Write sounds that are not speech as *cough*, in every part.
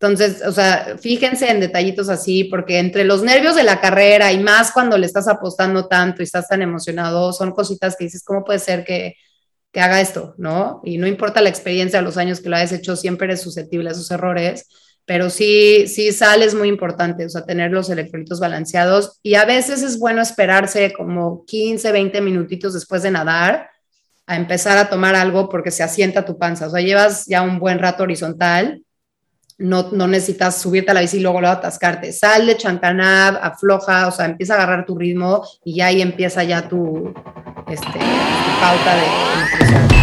Entonces, o sea, fíjense en detallitos así, porque entre los nervios de la carrera y más cuando le estás apostando tanto y estás tan emocionado, son cositas que dices, ¿cómo puede ser que, que haga esto? ¿No? Y no importa la experiencia, los años que lo hayas hecho, siempre eres susceptible a esos errores, pero sí, sí, sal es muy importante, o sea, tener los electrolitos balanceados y a veces es bueno esperarse como 15, 20 minutitos después de nadar a empezar a tomar algo porque se asienta tu panza, o sea, llevas ya un buen rato horizontal no, no, necesitas subirte a la bici y luego, luego atascarte. Sal de Chancanab, afloja, o sea, empieza a agarrar tu ritmo y ya ahí empieza ya tu, este, pauta de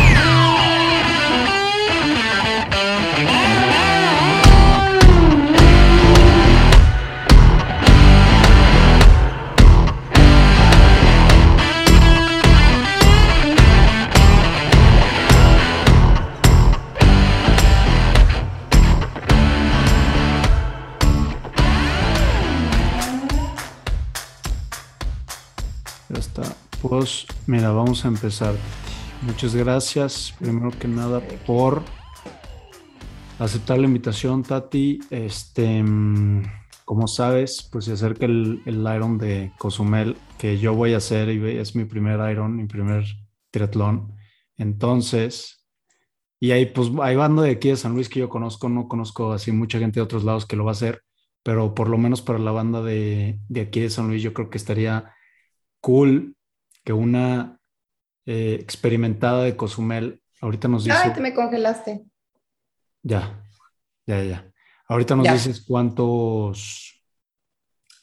Pues mira, vamos a empezar. Muchas gracias, primero que nada, por aceptar la invitación, Tati. Este, como sabes, pues se acerca el, el Iron de Cozumel, que yo voy a hacer y es mi primer Iron, mi primer triatlón. Entonces, y ahí pues hay banda de aquí de San Luis que yo conozco, no conozco así mucha gente de otros lados que lo va a hacer, pero por lo menos para la banda de, de aquí de San Luis yo creo que estaría cool que una eh, experimentada de Cozumel ahorita nos dice... Ay, te me congelaste. Ya, ya, ya. Ahorita nos dices cuántos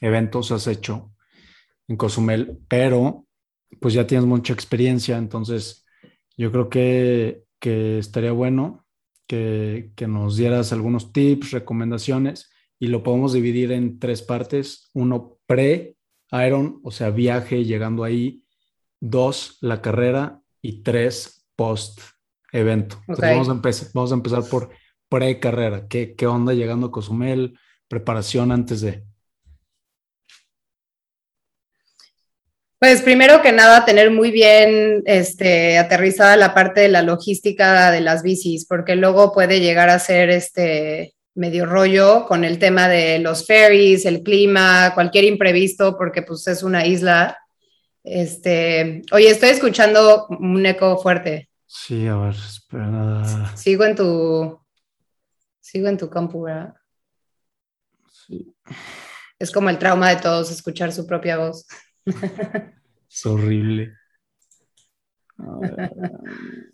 eventos has hecho en Cozumel, pero pues ya tienes mucha experiencia, entonces yo creo que, que estaría bueno que, que, nos dieras algunos tips, recomendaciones y lo podemos dividir en tres partes. Uno pre-Iron, o sea, viaje, llegando ahí, dos, la carrera y tres, post evento. vamos, a empezar, vamos a empezar por pre-carrera. ¿Qué, ¿Qué onda llegando a Cozumel? Preparación antes de... Pues primero que nada, tener muy bien este, aterrizada la parte de la logística de las bicis, porque luego puede llegar a ser este medio rollo con el tema de los ferries, el clima, cualquier imprevisto, porque pues es una isla este, oye, estoy escuchando un eco fuerte. Sí, a ver, espera. Sigo en tu. Sigo en tu campo, ¿verdad? Sí. Es como el trauma de todos escuchar su propia voz. Es horrible. *laughs*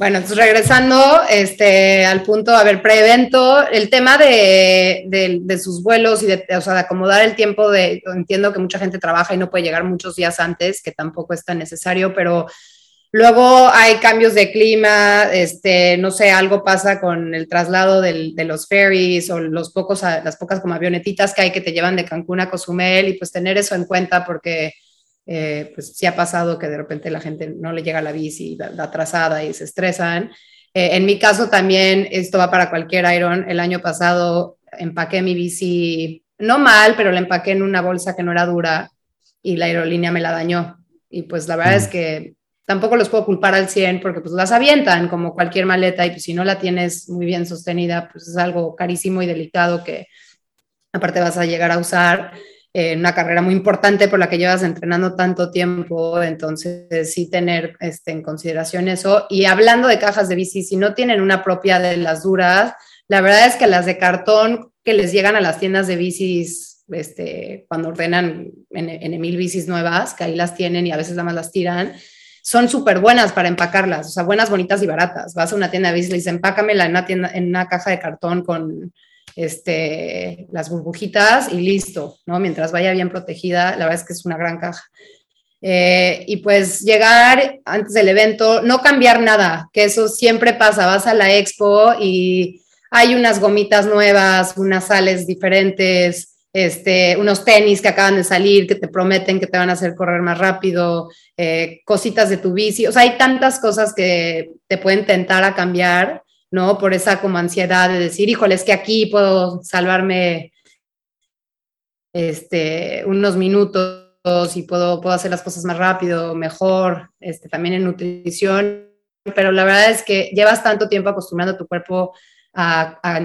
Bueno, entonces regresando este, al punto, a ver, pre-evento, el tema de, de, sus vuelos y de, o sea, de acomodar el tiempo de, entiendo que mucha gente trabaja y no puede llegar muchos días antes, que tampoco es tan necesario, pero luego hay cambios de clima, este, no sé, algo pasa con el traslado del, de los ferries o los pocos, las pocas como avionetitas que hay que te llevan de Cancún a Cozumel y pues tener eso en cuenta porque eh, pues sí ha pasado que de repente la gente no le llega la bici, la, atrasada y se estresan. Eh, en mi caso también, esto va para cualquier Iron. El año pasado empaqué mi bici, no mal, pero la empaqué en una bolsa que no era dura y la aerolínea me la dañó. Y pues la verdad es mm. que tampoco los puedo culpar al 100 porque pues las avientan como cualquier maleta y pues si no la tienes muy bien sostenida, pues es algo carísimo y delicado que aparte vas a llegar a usar una carrera muy importante por la que llevas entrenando tanto tiempo, entonces sí tener este, en consideración eso. Y hablando de cajas de bici, si no tienen una propia de las duras, la verdad es que las de cartón que les llegan a las tiendas de bicis, este, cuando ordenan en, en mil bicis nuevas, que ahí las tienen y a veces nada más las tiran, son súper buenas para empacarlas, o sea, buenas, bonitas y baratas. Vas a una tienda de bicis y dices, empácamela en una, tienda, en una caja de cartón con este, las burbujitas y listo, ¿no? Mientras vaya bien protegida, la verdad es que es una gran caja. Eh, y pues llegar antes del evento, no cambiar nada, que eso siempre pasa, vas a la expo y hay unas gomitas nuevas, unas sales diferentes, este, unos tenis que acaban de salir que te prometen que te van a hacer correr más rápido, eh, cositas de tu bici, o sea, hay tantas cosas que te pueden tentar a cambiar ¿no? Por esa como ansiedad de decir, híjole, es que aquí puedo salvarme este, unos minutos y puedo, puedo hacer las cosas más rápido, mejor, este, también en nutrición, pero la verdad es que llevas tanto tiempo acostumbrando a tu cuerpo a,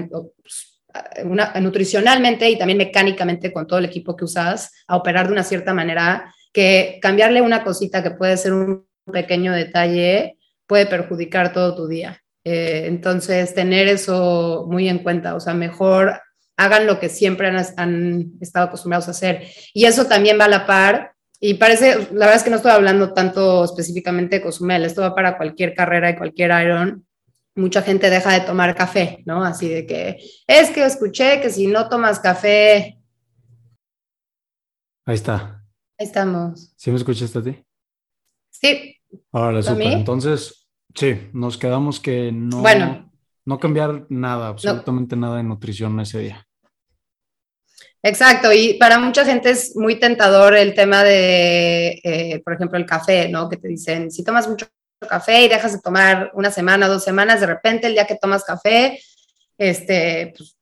nutricionalmente y también mecánicamente con todo el equipo que usas a operar de una cierta manera que cambiarle una cosita que puede ser un pequeño detalle puede perjudicar todo tu día. Eh, entonces, tener eso muy en cuenta, o sea, mejor hagan lo que siempre han, han, estado acostumbrados a hacer. Y eso también va a la par. Y parece, la verdad es que no estoy hablando tanto específicamente de Cozumel, esto va para cualquier carrera y cualquier Iron, mucha gente deja de tomar café, ¿no? Así de que es que escuché que si no tomas café. Ahí está. Ahí estamos. ¿Sí me escuchaste a ti? Sí. Ahora, súper. Entonces, sí, nos quedamos que no, bueno, no cambiar nada, absolutamente nada de nutrición ese día. Exacto, y para mucha gente es muy tentador el tema de, eh, por ejemplo, el café, ¿no? Que te dicen, si tomas mucho café y dejas de tomar una semana, dos semanas, de repente el día que tomas café, este, pues,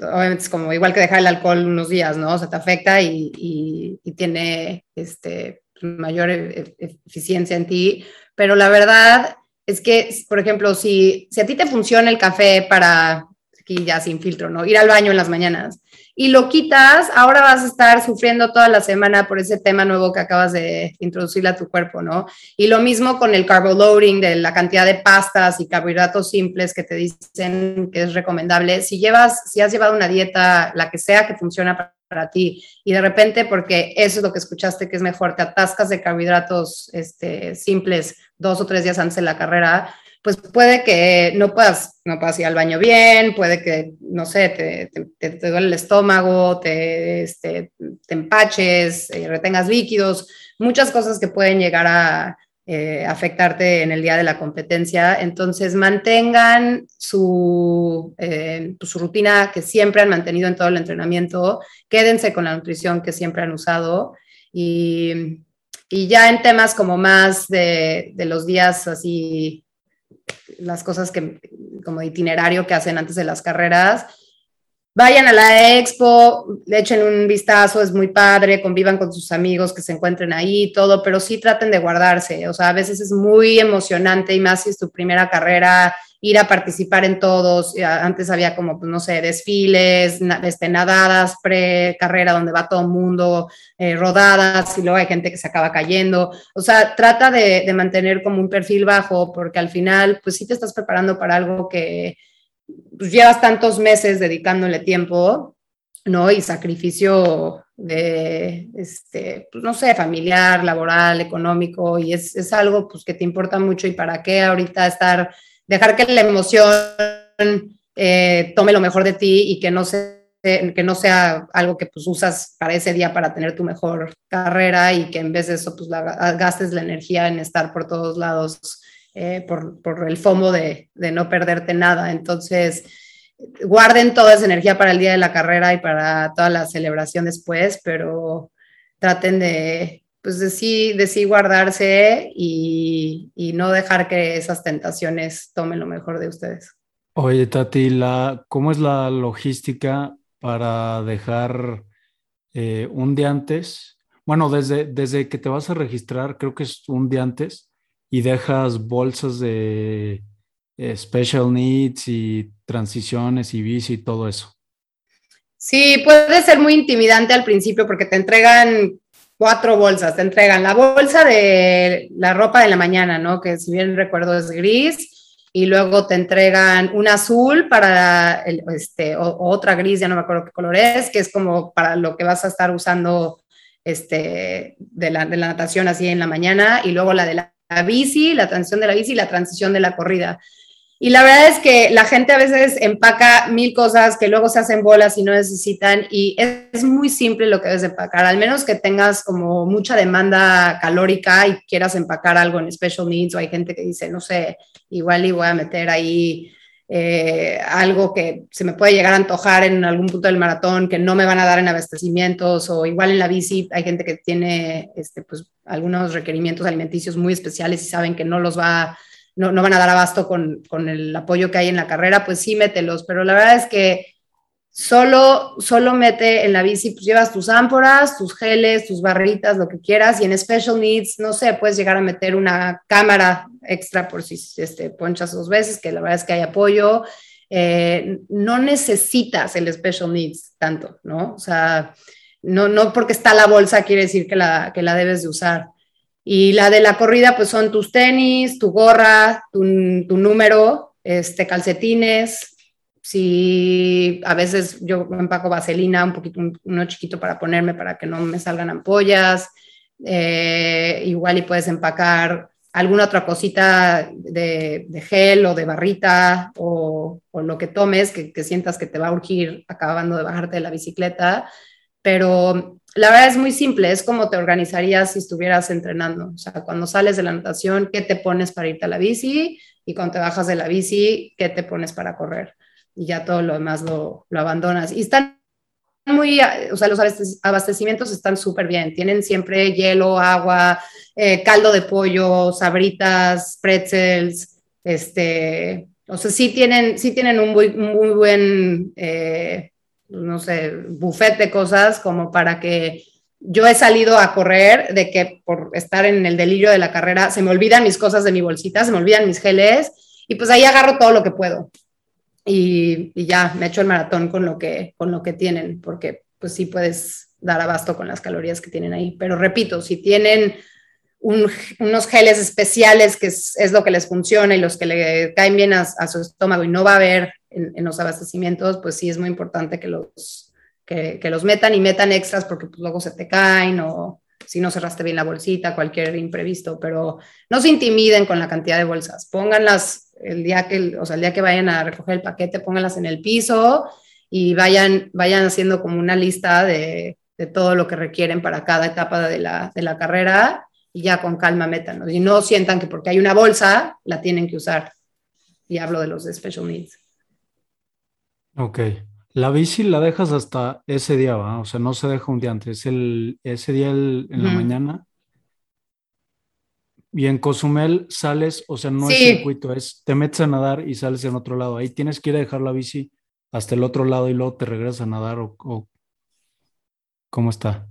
obviamente es como igual que dejar el alcohol unos días, ¿no? O sea, te afecta y, y, tiene este, mayor e, e, eficiencia en ti, pero la verdad es que, por ejemplo, si, si a ti te funciona el café para, aquí ya sin filtro, ¿no? Ir al baño en las mañanas, y lo quitas, ahora vas a estar sufriendo toda la semana por ese tema nuevo que acabas de introducirle a tu cuerpo, ¿no? Y lo mismo con el carbo loading, de la cantidad de pastas y carbohidratos simples que te dicen que es recomendable. Si llevas, si has llevado una dieta, la que sea que funciona para, ti, y de repente, porque eso es lo que escuchaste que es mejor, te atascas de carbohidratos este, simples dos o tres días antes de la carrera, pues puede que no puedas, no puedas ir al baño bien, puede que, no sé, te, te, duele el estómago, te, este, te empaches, eh, retengas líquidos, muchas cosas que pueden llegar a eh, afectarte en el día de la competencia. Entonces, mantengan su, eh, pues, su rutina que siempre han mantenido en todo el entrenamiento, quédense con la nutrición que siempre han usado y, y ya en temas como más de, de los días así las cosas que, como itinerario que hacen antes de las carreras. Vayan a la expo, le echen un vistazo, es muy padre, convivan con sus amigos que se encuentren ahí, todo, pero sí traten de guardarse. O sea, a veces es muy emocionante y más si es tu primera carrera, ir a participar en todos. Antes había como, pues, no sé, desfiles, este, nadadas pre-carrera donde va todo el mundo, eh, rodadas y luego hay gente que se acaba cayendo. O sea, trata de, de, mantener como un perfil bajo porque al final, pues sí te estás preparando para algo que pues, llevas tantos meses dedicándole tiempo, ¿no? Y sacrificio de, este, pues, no sé, familiar, laboral, económico, y es, es algo pues que te importa mucho y para qué ahorita estar dejar que la emoción eh, tome lo mejor de ti y que no, sea algo que pues usas para ese día para tener tu mejor carrera y que en vez de eso pues gastes la energía en estar por todos lados eh, por, por, el FOMO de, de, no perderte nada. Entonces, guarden toda esa energía para el día de la carrera y para toda la celebración después, pero traten de, pues de sí, de sí guardarse y, y, no dejar que esas tentaciones tomen lo mejor de ustedes. Oye, Tati, la, ¿cómo es la logística para dejar eh, un día antes? Bueno, desde, desde que te vas a registrar, creo que es un día antes, y dejas bolsas de eh, special needs y transiciones y bici y todo eso. Sí, puede ser muy intimidante al principio porque te entregan cuatro bolsas, te entregan la bolsa de la ropa de la mañana, ¿no? Que si bien recuerdo es gris, y luego te entregan un azul para el, este, otra gris, ya no me acuerdo qué color es, que es como para lo que vas a estar usando este, de, la, de la natación así en la mañana, y luego la de la, la bici, la transición de la bici y la transición de la corrida. Y la verdad es que la gente a veces empaca mil cosas que luego se hacen bolas y no necesitan y es, muy simple lo que debes empacar, al menos que tengas como mucha demanda calórica y quieras empacar algo en special needs o hay gente que dice, no sé, igual y voy a meter ahí eh, algo que se me puede llegar a antojar en algún punto del maratón que no me van a dar en abastecimientos o igual en la bici hay gente que tiene este, pues, algunos requerimientos alimenticios muy especiales y saben que no los va a no, no van a dar abasto con, con, el apoyo que hay en la carrera, pues sí, mételos. Pero la verdad es que solo, solo mete en la bici, pues llevas tus ámporas, tus geles, tus barritas, lo que quieras. Y en Special Needs, no sé, puedes llegar a meter una cámara extra por si este, ponchas dos veces, que la verdad es que hay apoyo. eh, no necesitas el special needs tanto, ¿no? O sea, no, no porque está la bolsa quiere decir que la, que la debes de usar. Y la de la corrida, pues son tus tenis, tu gorra, tu, tu número, este, calcetines. Si a veces yo empaco vaselina, un poquito, uno chiquito para ponerme para que no me salgan ampollas. Eh, igual y puedes empacar alguna otra cosita de, gel o de barrita o, lo que tomes que, que, sientas que te va a urgir acabando de bajarte de la bicicleta. Pero la verdad es muy simple, es como te organizarías si estuvieras entrenando. O sea, cuando sales de la natación, ¿qué te pones para irte a la bici? Y cuando te bajas de la bici, ¿qué te pones para correr? Y ya todo lo demás lo, lo abandonas. Y están muy, o sea, los abastecimientos están súper bien. Tienen siempre hielo, agua, eh, caldo de pollo, sabritas, pretzels, este, o sea, sí tienen, sí tienen un muy, muy buen eh, no sé, buffet de cosas como para que yo he salido a correr de que por estar en el delirio de la carrera se me olvidan mis cosas de mi bolsita, se me olvidan mis geles y pues ahí agarro todo lo que puedo. Y, ya me echo el maratón con lo que con lo que tienen, porque pues sí puedes dar abasto con las calorías que tienen ahí. Pero repito, si tienen unos geles especiales que es, lo que les funciona y los que le caen bien a, su estómago y no va a haber en, los abastecimientos, pues sí es muy importante que los, que, los metan y metan extras porque pues, luego se te caen o si no cerraste bien la bolsita, cualquier imprevisto, pero no se intimiden con la cantidad de bolsas, pónganlas el día que, o sea, el día que vayan a recoger el paquete, pónganlas en el piso y vayan, vayan haciendo como una lista de, de todo lo que requieren para cada etapa de la, de la carrera y ya con calma métanos. Y no sientan que porque hay una bolsa la tienen que usar. Y hablo de los de special needs. Ok. La bici la dejas hasta ese día, ¿va? O sea, no se deja un día antes. El, ese día en la mañana. Y en Cozumel sales, o sea, no es circuito, es te metes a nadar y sales en otro lado. Ahí tienes que ir a dejar la bici hasta el otro lado y luego te regresas a nadar o, o ¿cómo está?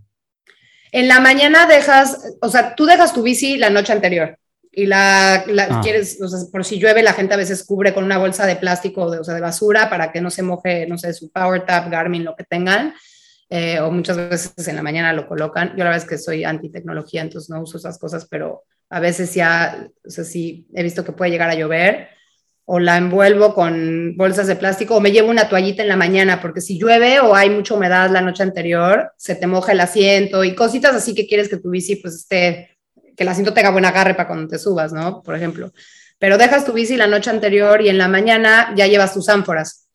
En la mañana dejas, o sea, tú dejas tu bici la noche anterior y la, ah. quieres, o sea, por si llueve, la gente a veces cubre con una bolsa de plástico, de, o sea, de basura para que no se moje, no sé, su Power Tap, Garmin, lo que tengan. Eh, o muchas veces en la mañana lo colocan. Yo la verdad es que soy anti tecnología, entonces no uso esas cosas, pero a veces ya, o sea, sí he visto que puede llegar a llover o la envuelvo con bolsas de plástico o me llevo una toallita en la mañana, porque si llueve o hay mucha humedad la noche anterior, se te moja el asiento y cositas así que quieres que tu bici pues esté, que el asiento tenga buen agarre para cuando te subas, ¿no? Por ejemplo. Pero dejas tu bici la noche anterior y en la mañana ya llevas tus ánforas.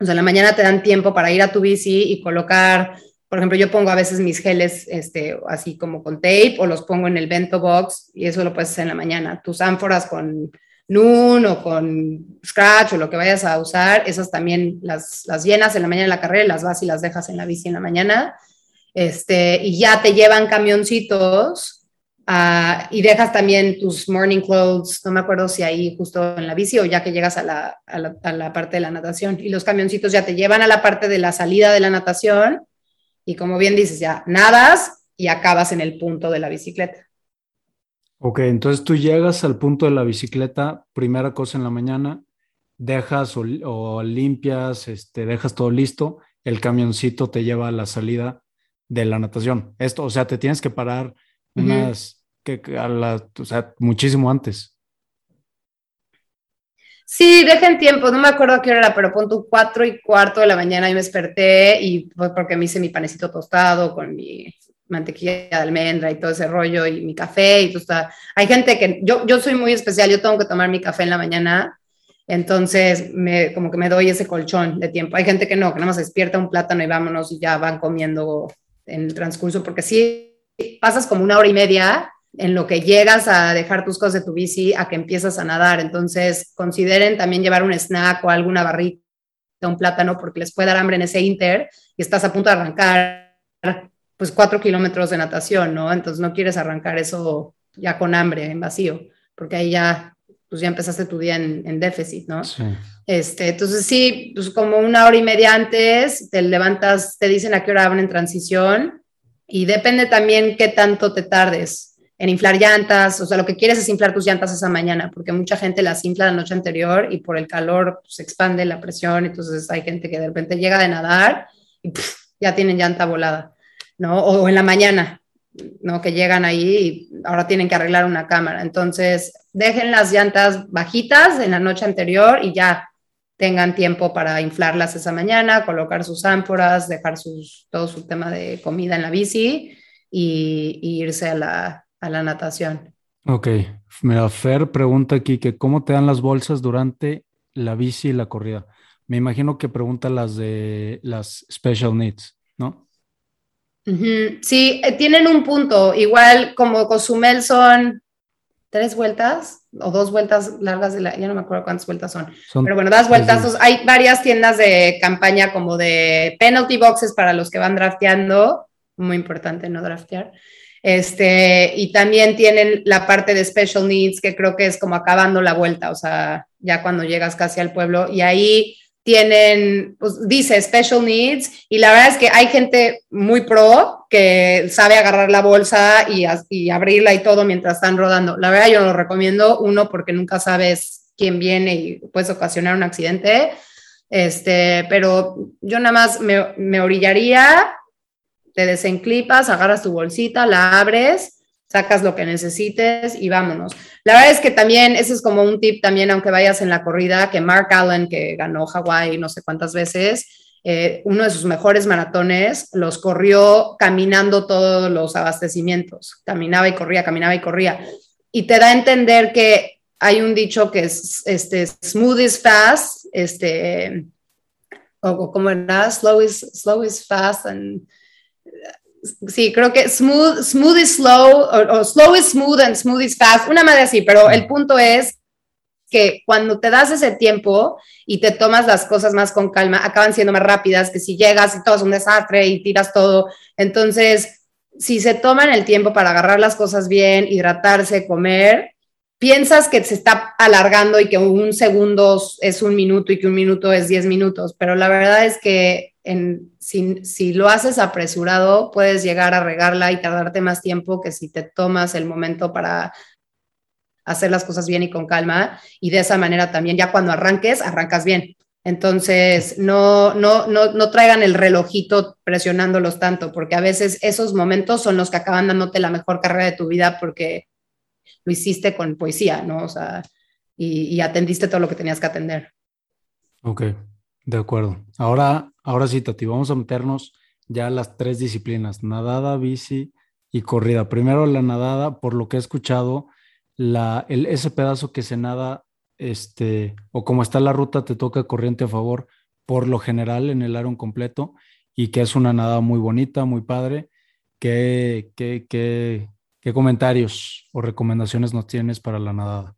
O sea, en la mañana te dan tiempo para ir a tu bici y colocar, por ejemplo, yo pongo a veces mis geles este, así como con tape o los pongo en el bento box y eso lo puedes hacer en la mañana. Tus ánforas con Noon o con Scratch o lo que vayas a usar, esas también las, las llenas en la mañana en la carrera, las vas y las dejas en la bici en la mañana. Este, y ya te llevan camioncitos uh, y dejas también tus morning clothes, no me acuerdo si ahí justo en la bici o ya que llegas a la, a la, a la parte de la natación. Y los camioncitos ya te llevan a la parte de la salida de la natación y como bien dices, ya nadas y acabas en el punto de la bicicleta. Ok, entonces tú llegas al punto de la bicicleta, primera cosa en la mañana, dejas o, limpias, este, dejas todo listo, el camioncito te lleva a la salida de la natación. Esto, o sea, te tienes que parar unas, que, a la, o sea, muchísimo antes. Sí, dejen tiempo, no me acuerdo a qué hora era, pero pon tu cuatro y cuarto de la mañana y me desperté y fue porque me hice mi panecito tostado con mi mantequilla de almendra y todo ese rollo y mi café y todo está. Hay gente que yo, yo soy muy especial, yo tengo que tomar mi café en la mañana, entonces me, como que me doy ese colchón de tiempo. Hay gente que no, que nada más despierta un plátano y vámonos y ya van comiendo en el transcurso, porque si pasas como una hora y media en lo que llegas a dejar tus cosas de tu bici a que empiezas a nadar. Entonces, consideren también llevar un snack o alguna barrita, un plátano, porque les puede dar hambre en ese inter y estás a punto de arrancar pues cuatro kilómetros de natación, ¿no? Entonces no quieres arrancar eso ya con hambre, en vacío, porque ahí ya, pues ya empezaste tu día en, déficit, ¿no? Sí. Este, entonces sí, pues como una hora y media antes, te levantas, te dicen a qué hora van en transición y depende también qué tanto te tardes. en inflar llantas, o sea, lo que quieres es inflar tus llantas esa mañana, porque mucha gente las infla la noche anterior y por el calor pues, se expande la presión, entonces hay gente que de repente llega de nadar y ya tienen llanta volada, ¿no? O, en la mañana, ¿no? Que llegan ahí y ahora tienen que arreglar una cámara. Entonces, dejen las llantas bajitas en la noche anterior y ya tengan tiempo para inflarlas esa mañana, colocar sus ámporas, dejar sus, todo su tema de comida en la bici y irse a la, a la natación. Ok, mira, Fer pregunta aquí que cómo te dan las bolsas durante la bici y la corrida. Me imagino que pregunta las de las special needs, ¿no? Sí, eh, tienen un punto. Igual como Cozumel son tres vueltas o dos vueltas largas de la, ya no me acuerdo cuántas vueltas son, pero bueno, das vueltas. hay varias tiendas de campaña como de penalty boxes para los que van drafteando, muy importante no draftear. Este, y también tienen la parte de special needs, que creo que es como acabando la vuelta, o sea, ya cuando llegas casi al pueblo, y ahí tienen, pues dice special needs, y la verdad es que hay gente muy pro que sabe agarrar la bolsa y, y abrirla y todo mientras están rodando. La verdad yo lo recomiendo, uno, porque nunca sabes quién viene y puedes ocasionar un accidente, este, pero yo nada más me, me orillaría te desenclipas, agarras tu bolsita, la abres, sacas lo que necesites y vámonos. La verdad es que también, ese es como un tip también, aunque vayas en la corrida, que Mark Allen, que ganó Hawái no sé cuántas veces, eh, uno de sus mejores maratones, los corrió caminando todos los abastecimientos. Caminaba y corría, caminaba y corría. Y te da a entender que hay un dicho que es este, smooth is fast, este, o, como era, slow is, slow is fast, and sí, creo que smooth, smooth is slow, o, slow is smooth and smooth is fast, una madre así, pero el punto es que cuando te das ese tiempo y te tomas las cosas más con calma, acaban siendo más rápidas que si llegas y todo es un desastre y tiras todo. Entonces, si se toman el tiempo para agarrar las cosas bien, hidratarse, comer, piensas que se está alargando y que un segundo es un minuto y que un minuto es diez minutos, pero la verdad es que si, lo haces apresurado, puedes llegar a regarla y tardarte más tiempo que si te tomas el momento para hacer las cosas bien y con calma. Y de esa manera también, ya cuando arranques, arrancas bien. Entonces, no, no, no, no traigan el relojito presionándolos tanto, porque a veces esos momentos son los que acaban dándote la mejor carrera de tu vida porque lo hiciste con poesía, ¿no? O sea, y, atendiste todo lo que tenías que atender. Ok, de acuerdo. Ahora, ahora sí, Tati, vamos a meternos ya a las tres disciplinas, nadada, bici y corrida. Primero la nadada, por lo que he escuchado, la, el, ese pedazo que se nada, este, o como está la ruta, te toca corriente a favor, por lo general en el Iron completo, y que es una nadada muy bonita, muy padre. ¿Qué, qué, qué, qué comentarios o recomendaciones nos tienes para la nadada?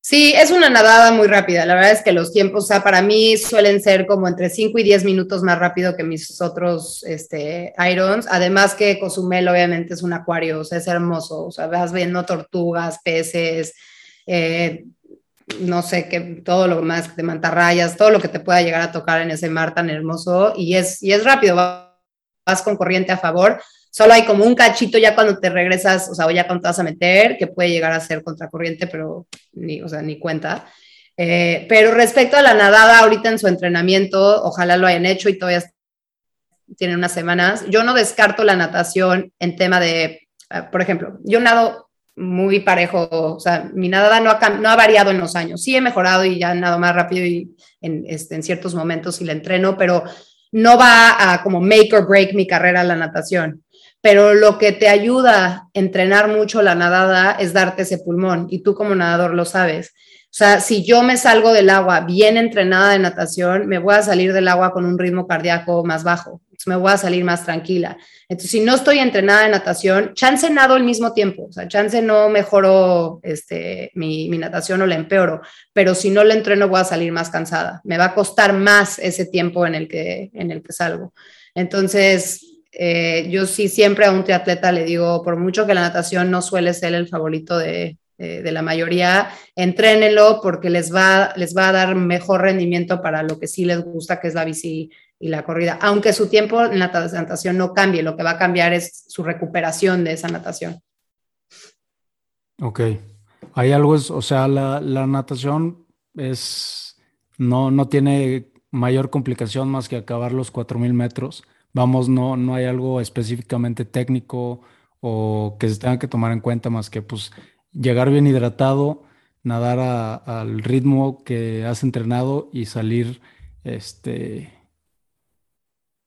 Sí, es una nadada muy rápida. La verdad es que los tiempos, o sea, para mí suelen ser como entre 5 y 10 minutos más rápido que mis otros este, Irons. Además que Cozumel obviamente es un acuario, o sea, es hermoso. O sea, vas viendo tortugas, peces, eh, no sé, qué, todo lo más de mantarrayas, todo lo que te pueda llegar a tocar en ese mar tan hermoso. Y es, y es rápido, vas con corriente a favor Solo hay como un cachito ya cuando te regresas, o sea, o ya cuando te vas a meter, que puede llegar a ser contracorriente, pero ni, o sea, ni cuenta. Eh, pero respecto a la nadada, ahorita en su entrenamiento, ojalá lo hayan hecho y todavía tienen unas semanas. Yo no descarto la natación en tema de, ah, por ejemplo, yo nado muy parejo, o sea, mi nadada no ha, no ha variado en los años. Sí he mejorado y ya nado más rápido y en, este, en ciertos momentos y la entreno, pero no va a como make or break mi carrera la natación pero lo que te ayuda a entrenar mucho la nadada es darte ese pulmón y tú como nadador lo sabes. O sea, si yo me salgo del agua bien entrenada de natación, me voy a salir del agua con un ritmo cardíaco más bajo, me voy a salir más tranquila. Entonces, si no estoy entrenada de natación, chance nado al mismo tiempo, o sea, chance no mejoro este, mi, mi natación o la empeoro, pero si no la entreno voy a salir más cansada, me va a costar más ese tiempo en el que, en el que salgo. Entonces, eh, yo sí siempre a un triatleta le digo, por mucho que la natación no suele ser el favorito de, la mayoría, entrénenlo porque les va, les va a dar mejor rendimiento para lo que sí les gusta, que es la bici y la corrida. Aunque su tiempo en la natación no cambie, lo que va a cambiar es su recuperación de esa natación. Ok. Hay algo, o sea, la, natación es, no, no tiene mayor complicación más que acabar los 4.000 metros. Vamos, no, no hay algo específicamente técnico o que se tenga que tomar en cuenta más que pues llegar bien hidratado, nadar al ritmo que has entrenado y salir este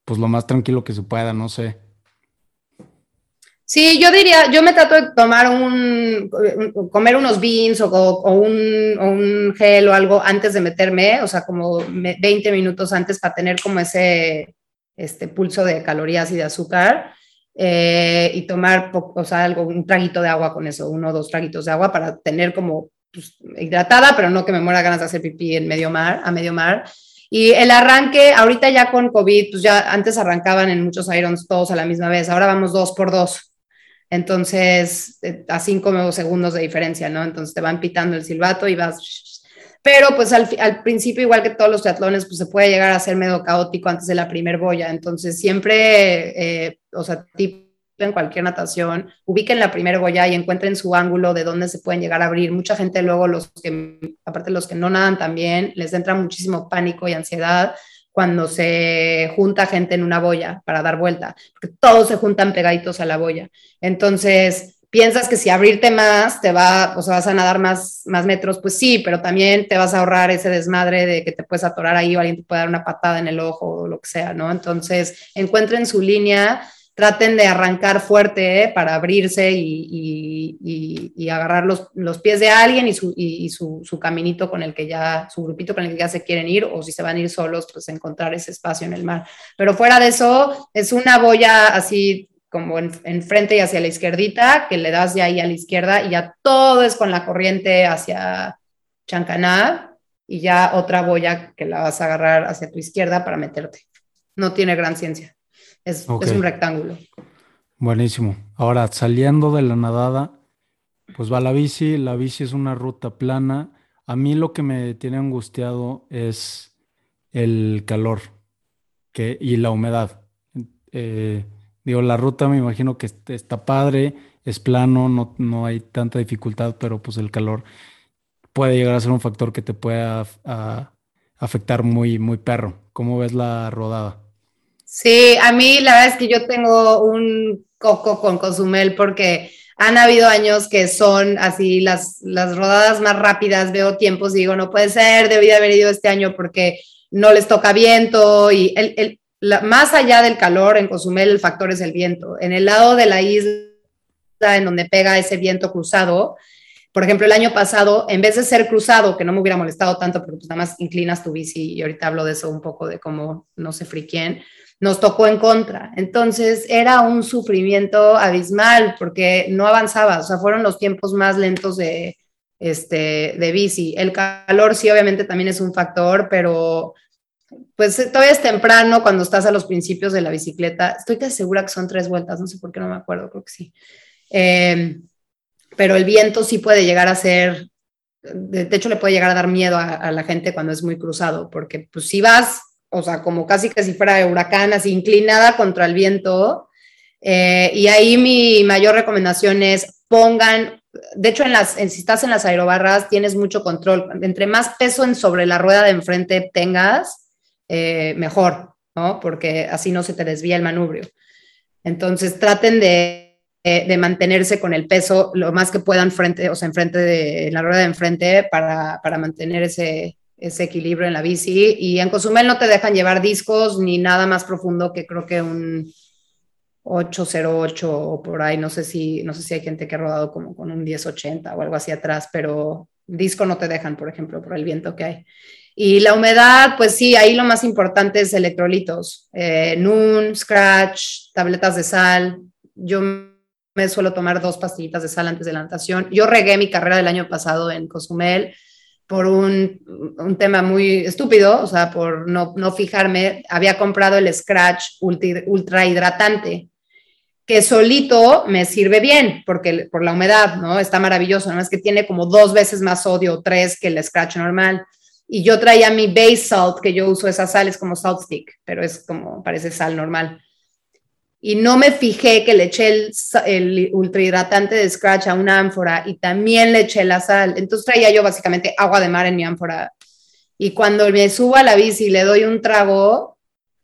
pues lo más tranquilo que se pueda, no sé. Sí, yo diría, yo me trato de tomar un, comer unos beans o, un, gel o algo antes de meterme, o sea, como 20 minutos antes para tener como ese este, pulso de calorías y de azúcar. Eh, y tomar, o sea, algo, un traguito de agua con eso, uno o dos traguitos de agua para tener como pues, hidratada, pero no que me muera ganas de hacer pipí en medio mar, a medio mar. Y el arranque, ahorita ya con COVID, pues ya antes arrancaban en muchos irons todos a la misma vez, ahora vamos dos por dos. Entonces, eh, a cinco segundos de diferencia, ¿no? Entonces te van pitando el silbato y vas... Pero pues al, principio, igual que todos los triatlones, pues se puede llegar a ser medio caótico antes de la primer boya. Entonces, siempre, eh, o sea, tipo en cualquier natación, ubiquen la primera boya y encuentren su ángulo de dónde se pueden llegar a abrir. Mucha gente luego, los que, aparte los que no nadan también, les entra muchísimo pánico y ansiedad cuando se junta gente en una boya para dar vuelta, porque todos se juntan pegaditos a la boya. Entonces, piensas que si abrirte más te va, o sea, vas a nadar más, más metros, pues sí, pero también te vas a ahorrar ese desmadre de que te puedes atorar ahí o alguien te puede dar una patada en el ojo o lo que sea, ¿no? Entonces, encuentren su línea traten de arrancar fuerte ¿eh? para abrirse y, agarrar los, pies de alguien y, su, su, caminito con el que ya, su grupito con el que ya se quieren ir, o si se van a ir solos, pues encontrar ese espacio en el mar. Pero fuera de eso, es una boya así como en, frente y hacia la izquierdita, que le das de ahí a la izquierda y ya todo es con la corriente hacia Chancaná y ya otra boya que la vas a agarrar hacia tu izquierda para meterte. No tiene gran ciencia. Es, un rectángulo. Buenísimo. Ahora, saliendo de la nadada, pues va la bici. La bici es una ruta plana. A mí lo que me tiene angustiado es el calor que, y la humedad. Eh, digo, la ruta me imagino que está padre, es plano, no, no, hay tanta dificultad, pero pues el calor puede llegar a ser un factor que te pueda afectar muy, muy perro. ¿Cómo ves la rodada? Sí, a mí la verdad es que yo tengo un coco con Cozumel porque han habido años que son así las, las rodadas más rápidas, veo tiempos y digo, no puede ser, debí haber ido este año porque no les toca viento y el, el, más allá del calor en Cozumel el factor es el viento. En el lado de la isla en donde pega ese viento cruzado, por ejemplo, el año pasado, en vez de ser cruzado, que no me hubiera molestado tanto, porque pues nada más inclinas tu bici y ahorita hablo de eso un poco, de cómo no se friquien, nos tocó en contra. Entonces era un sufrimiento abismal porque no avanzaba, o sea, fueron los tiempos más lentos de, este, de bici. El calor sí, obviamente también es un factor, pero pues todavía es temprano cuando estás a los principios de la bicicleta. Estoy casi segura que son tres vueltas, no sé por qué no me acuerdo, creo que sí. Em, pero el viento sí puede llegar a ser, de, hecho le puede llegar a dar miedo a, la gente cuando es muy cruzado, porque pues si vas o sea, como casi que si fuera huracán, así inclinada contra el viento. Eh, y ahí mi mayor recomendación es pongan, de hecho, en las, si estás en las aerobarras, tienes mucho control. Entre más peso en sobre la rueda de enfrente tengas, eh, mejor, ¿no? Porque así no se te desvía el manubrio. Entonces, traten de, de, mantenerse con el peso lo más que puedan frente, o sea, enfrente de la rueda de enfrente para, para mantener ese, ese equilibrio en la bici. Y en Cozumel no te dejan llevar discos ni nada más profundo que creo que un 808 o por ahí. No sé si, no sé si hay gente que ha rodado como con un 1080 o algo así atrás, pero disco no te dejan, por ejemplo, por el viento que hay. Y la humedad, pues sí, ahí lo más importante es electrolitos. Eh, Noon, Scratch, tabletas de sal. Yo me suelo tomar dos pastillitas de sal antes de la natación. Yo regué mi carrera del año pasado en Cozumel por un, un, tema muy estúpido, o sea, por no, no fijarme, había comprado el Scratch ultra, hidratante, que solito me sirve bien, porque por la humedad, ¿no? Está maravilloso, ¿no? Es que tiene como dos veces más sodio, tres que el Scratch normal. Y yo traía mi base salt, que yo uso esa sal, es como salt stick, pero es como, parece sal normal. y no me fijé que le eché el, el ultrahidratante de Scratch a una ánfora y también le eché la sal. Entonces traía yo básicamente agua de mar en mi ánfora. Y cuando me subo a la bici y le doy un trago,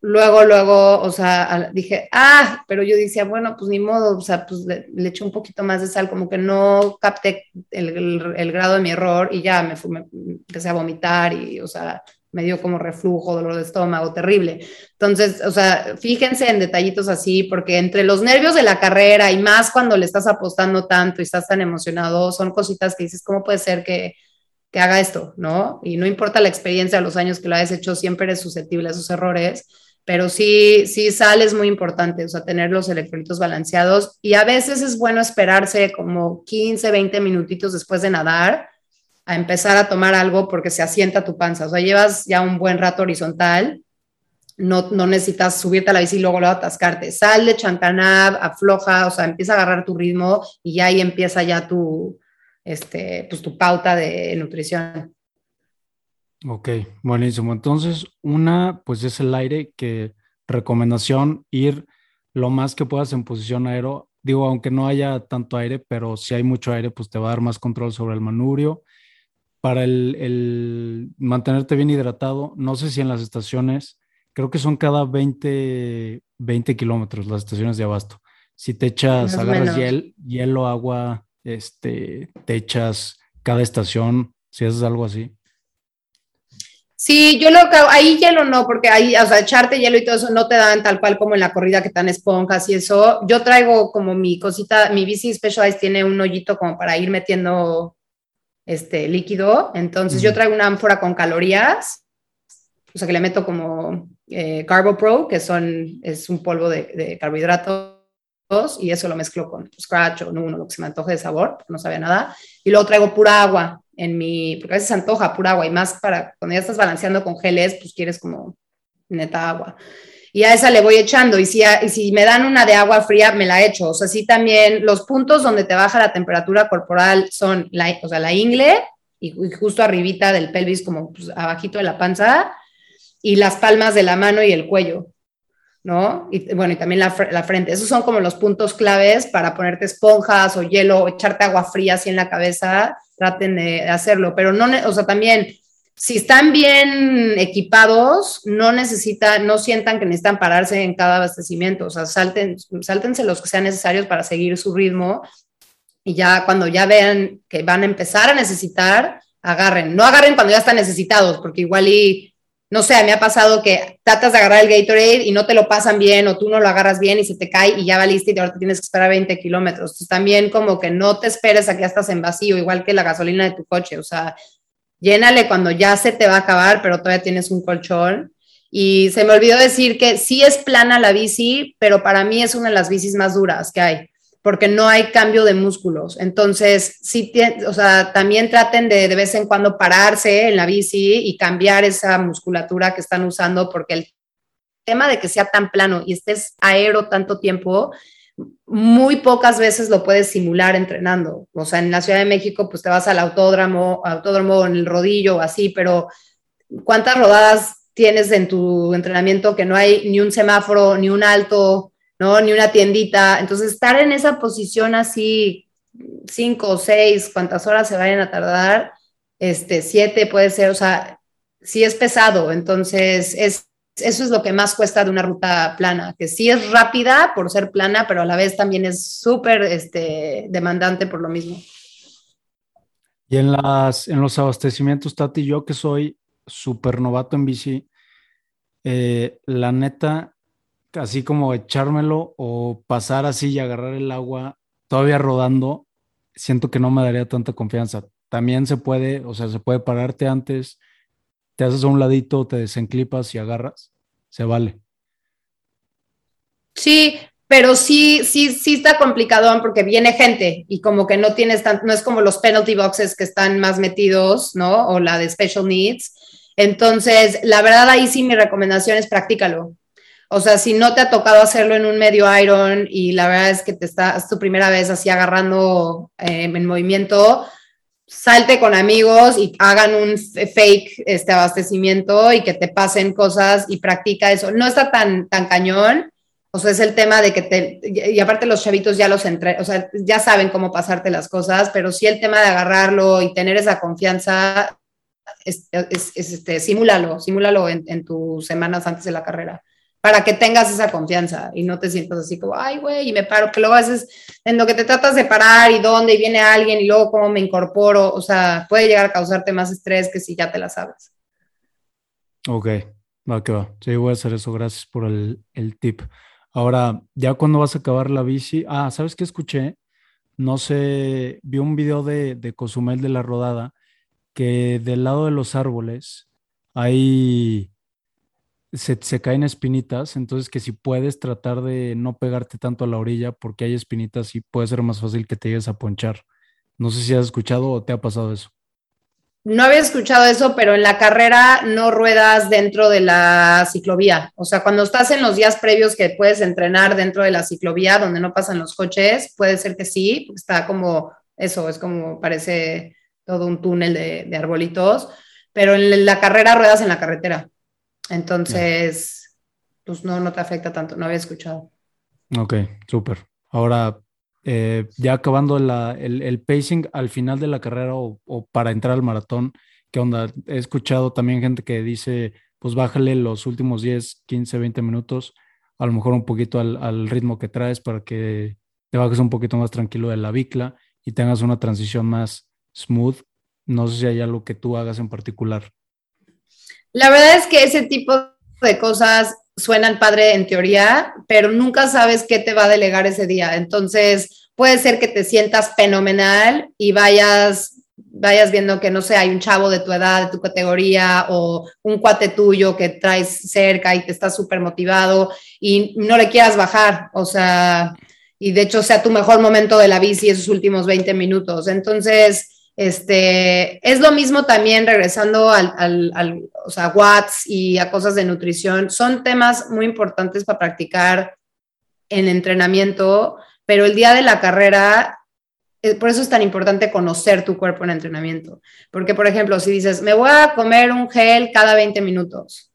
luego, luego, o sea, dije, ah, pero yo decía, bueno, pues ni modo, o sea, pues le, eché un poquito más de sal, como que no capté el, grado de mi error y ya me, fui, empecé a vomitar y, o sea, me dio como reflujo, dolor de estómago, terrible. Entonces, o sea, fíjense en detallitos así, porque entre los nervios de la carrera y más cuando le estás apostando tanto y estás tan emocionado, son cositas que dices, ¿cómo puede ser que, que haga esto? ¿No? Y no importa la experiencia, los años que lo hayas hecho, siempre eres susceptible a esos errores, pero sí, sí, sal es muy importante, o sea, tener los electrolitos balanceados y a veces es bueno esperarse como 15, 20 minutitos después de nadar a empezar a tomar algo porque se asienta tu panza. O sea, llevas ya un buen rato horizontal, no, no necesitas subirte a la bici y luego, luego atascarte. Sal de chancanab, afloja, o sea, empieza a agarrar tu ritmo y ya ahí empieza ya tu, este, pues, tu pauta de nutrición. Ok, buenísimo. Entonces, una, pues es el aire que recomendación ir lo más que puedas en posición aero. Digo, aunque no haya tanto aire, pero si hay mucho aire, pues te va a dar más control sobre el manubrio para el, mantenerte bien hidratado, no sé si en las estaciones, creo que son cada 20, 20 kilómetros las estaciones de abasto. Si te echas, agarras hiel, hielo, agua, este, te echas cada estación, si haces algo así. Sí, yo lo que ahí hielo no, porque ahí, o sea, echarte hielo y todo eso no te dan tal cual como en la corrida que tan esponjas y eso. Yo traigo como mi cosita, mi bici Specialized tiene un hoyito como para ir metiendo este, líquido. Entonces yo traigo una ánfora con calorías, o sea que le meto como eh, CarboPro, que son, es un polvo de, carbohidratos, y eso lo mezclo con Scratch o uno, lo que se me antoje de sabor, no sabía nada. Y luego traigo pura agua en mi, porque a veces antoja pura agua, y más para cuando ya estás balanceando con geles, pues quieres como neta agua y a esa le voy echando. Y si, si me dan una de agua fría, me la echo. O sea, sí también los puntos donde te baja la temperatura corporal son la, o sea, la ingle y, justo arribita del pelvis, como pues, abajito de la panza, y las palmas de la mano y el cuello. ¿no? Y bueno, y también la, la, frente. Esos son como los puntos claves para ponerte esponjas o hielo echarte agua fría así en la cabeza. Traten de hacerlo, pero no, o sea, también si están bien equipados, no necesitan, no sientan que necesitan pararse en cada abastecimiento, o sea, salten, sáltense los que sean necesarios para seguir su ritmo y ya cuando ya vean que van a empezar a necesitar, agarren. No agarren cuando ya están necesitados, porque igual y, no sé, me ha pasado que tratas de agarrar el Gatorade y no te lo pasan bien o tú no lo agarras bien y se te cae y ya va listo y ahora te tienes que esperar 20 kilómetros. Entonces también como que no te esperes a que ya estás en vacío, igual que la gasolina de tu coche, o sea, llénale cuando ya se te va a acabar, pero todavía tienes un colchón. Y se me olvidó decir que sí es plana la bici, pero para mí es una de las bicis más duras que hay, porque no hay cambio de músculos. Entonces, sí, o sea, también traten de de vez en cuando pararse en la bici y cambiar esa musculatura que están usando, porque el tema de que sea tan plano y estés aero tanto tiempo, muy pocas veces lo puedes simular entrenando. O sea, en la Ciudad de México, pues te vas al autódromo, autódromo en el rodillo o así, pero ¿cuántas rodadas tienes en tu entrenamiento que no hay ni un semáforo, ni un alto, ¿no? Ni una tiendita. Entonces, estar en esa posición así, cinco o seis, cuántas horas se vayan a tardar, este, siete puede ser, o sea, sí es pesado. Entonces, es eso es lo que más cuesta de una ruta plana, que sí es rápida por ser plana, pero a la vez también es súper este, demandante por lo mismo. Y en, las, en los abastecimientos, Tati, yo que soy súper novato en bici, eh, la neta, así como echármelo o pasar así y agarrar el agua todavía rodando, siento que no me daría tanta confianza. También se puede, o sea, se puede pararte antes, te haces a un ladito, te desenclipas y agarras, se vale. Sí, pero sí, sí, sí está complicado porque viene gente y como que no tienes tanto, no es como los penalty boxes que están más metidos, ¿no? O la de special needs. Entonces, la verdad ahí sí mi recomendación es practícalo. O sea, si no te ha tocado hacerlo en un medio iron y la verdad es que te estás tu primera vez así agarrando eh, en movimiento, salte con amigos y hagan un fake este abastecimiento y que te pasen cosas y practica eso. No está tan, tan cañón. O sea, es el tema de que te, y aparte los chavitos ya los entre, o sea, ya saben cómo pasarte las cosas, pero sí el tema de agarrarlo y tener esa confianza, es, este, simúlalo, simúlalo en, en tus semanas antes de la carrera para que tengas esa confianza y no te sientas así como, ay, güey, y me paro, que luego a veces en lo que te tratas de parar y dónde y viene alguien y luego cómo me incorporo, o sea, puede llegar a causarte más estrés que si ya te la sabes. Ok, va que va. Sí, voy a hacer eso, gracias por el, el tip. Ahora, ya cuando vas a acabar la bici, ah, ¿sabes qué escuché? No sé, vi un video de, de Cozumel de la rodada que del lado de los árboles hay se, caen espinitas, entonces que si puedes tratar de no pegarte tanto a la orilla porque hay espinitas y puede ser más fácil que te llegues a ponchar. No sé si has escuchado o te ha pasado eso. No había escuchado eso, pero en la carrera no ruedas dentro de la ciclovía. O sea, cuando estás en los días previos que puedes entrenar dentro de la ciclovía donde no pasan los coches, puede ser que sí, está como eso, es como parece todo un túnel de, de arbolitos, pero en la carrera ruedas en la carretera. Entonces, pues no, no te afecta tanto, no había escuchado. Ok, súper. Ahora, eh, ya acabando el, pacing al final de la carrera o, para entrar al maratón, ¿qué onda? He escuchado también gente que dice, pues bájale los últimos 10, 15, 20 minutos, a lo mejor un poquito al, al ritmo que traes para que te bajes un poquito más tranquilo de la bicla y tengas una transición más smooth. No sé si hay algo que tú hagas en particular. La verdad es que ese tipo de cosas suenan padre en teoría, pero nunca sabes qué te va a delegar ese día. Entonces, puede ser que te sientas fenomenal y vayas vayas viendo que, no sé, hay un chavo de tu edad, de tu categoría, o un cuate tuyo que traes cerca y te estás súper motivado y no le quieras bajar, o sea, y de hecho sea tu mejor momento de la bici esos últimos 20 minutos. Entonces, este, es lo mismo también regresando al, al, o sea, watts y a cosas de nutrición. Son temas muy importantes para practicar en entrenamiento, pero el día de la carrera, eh, por eso es tan importante conocer tu cuerpo en entrenamiento. Porque, por ejemplo, si dices, me voy a comer un gel cada 20 minutos,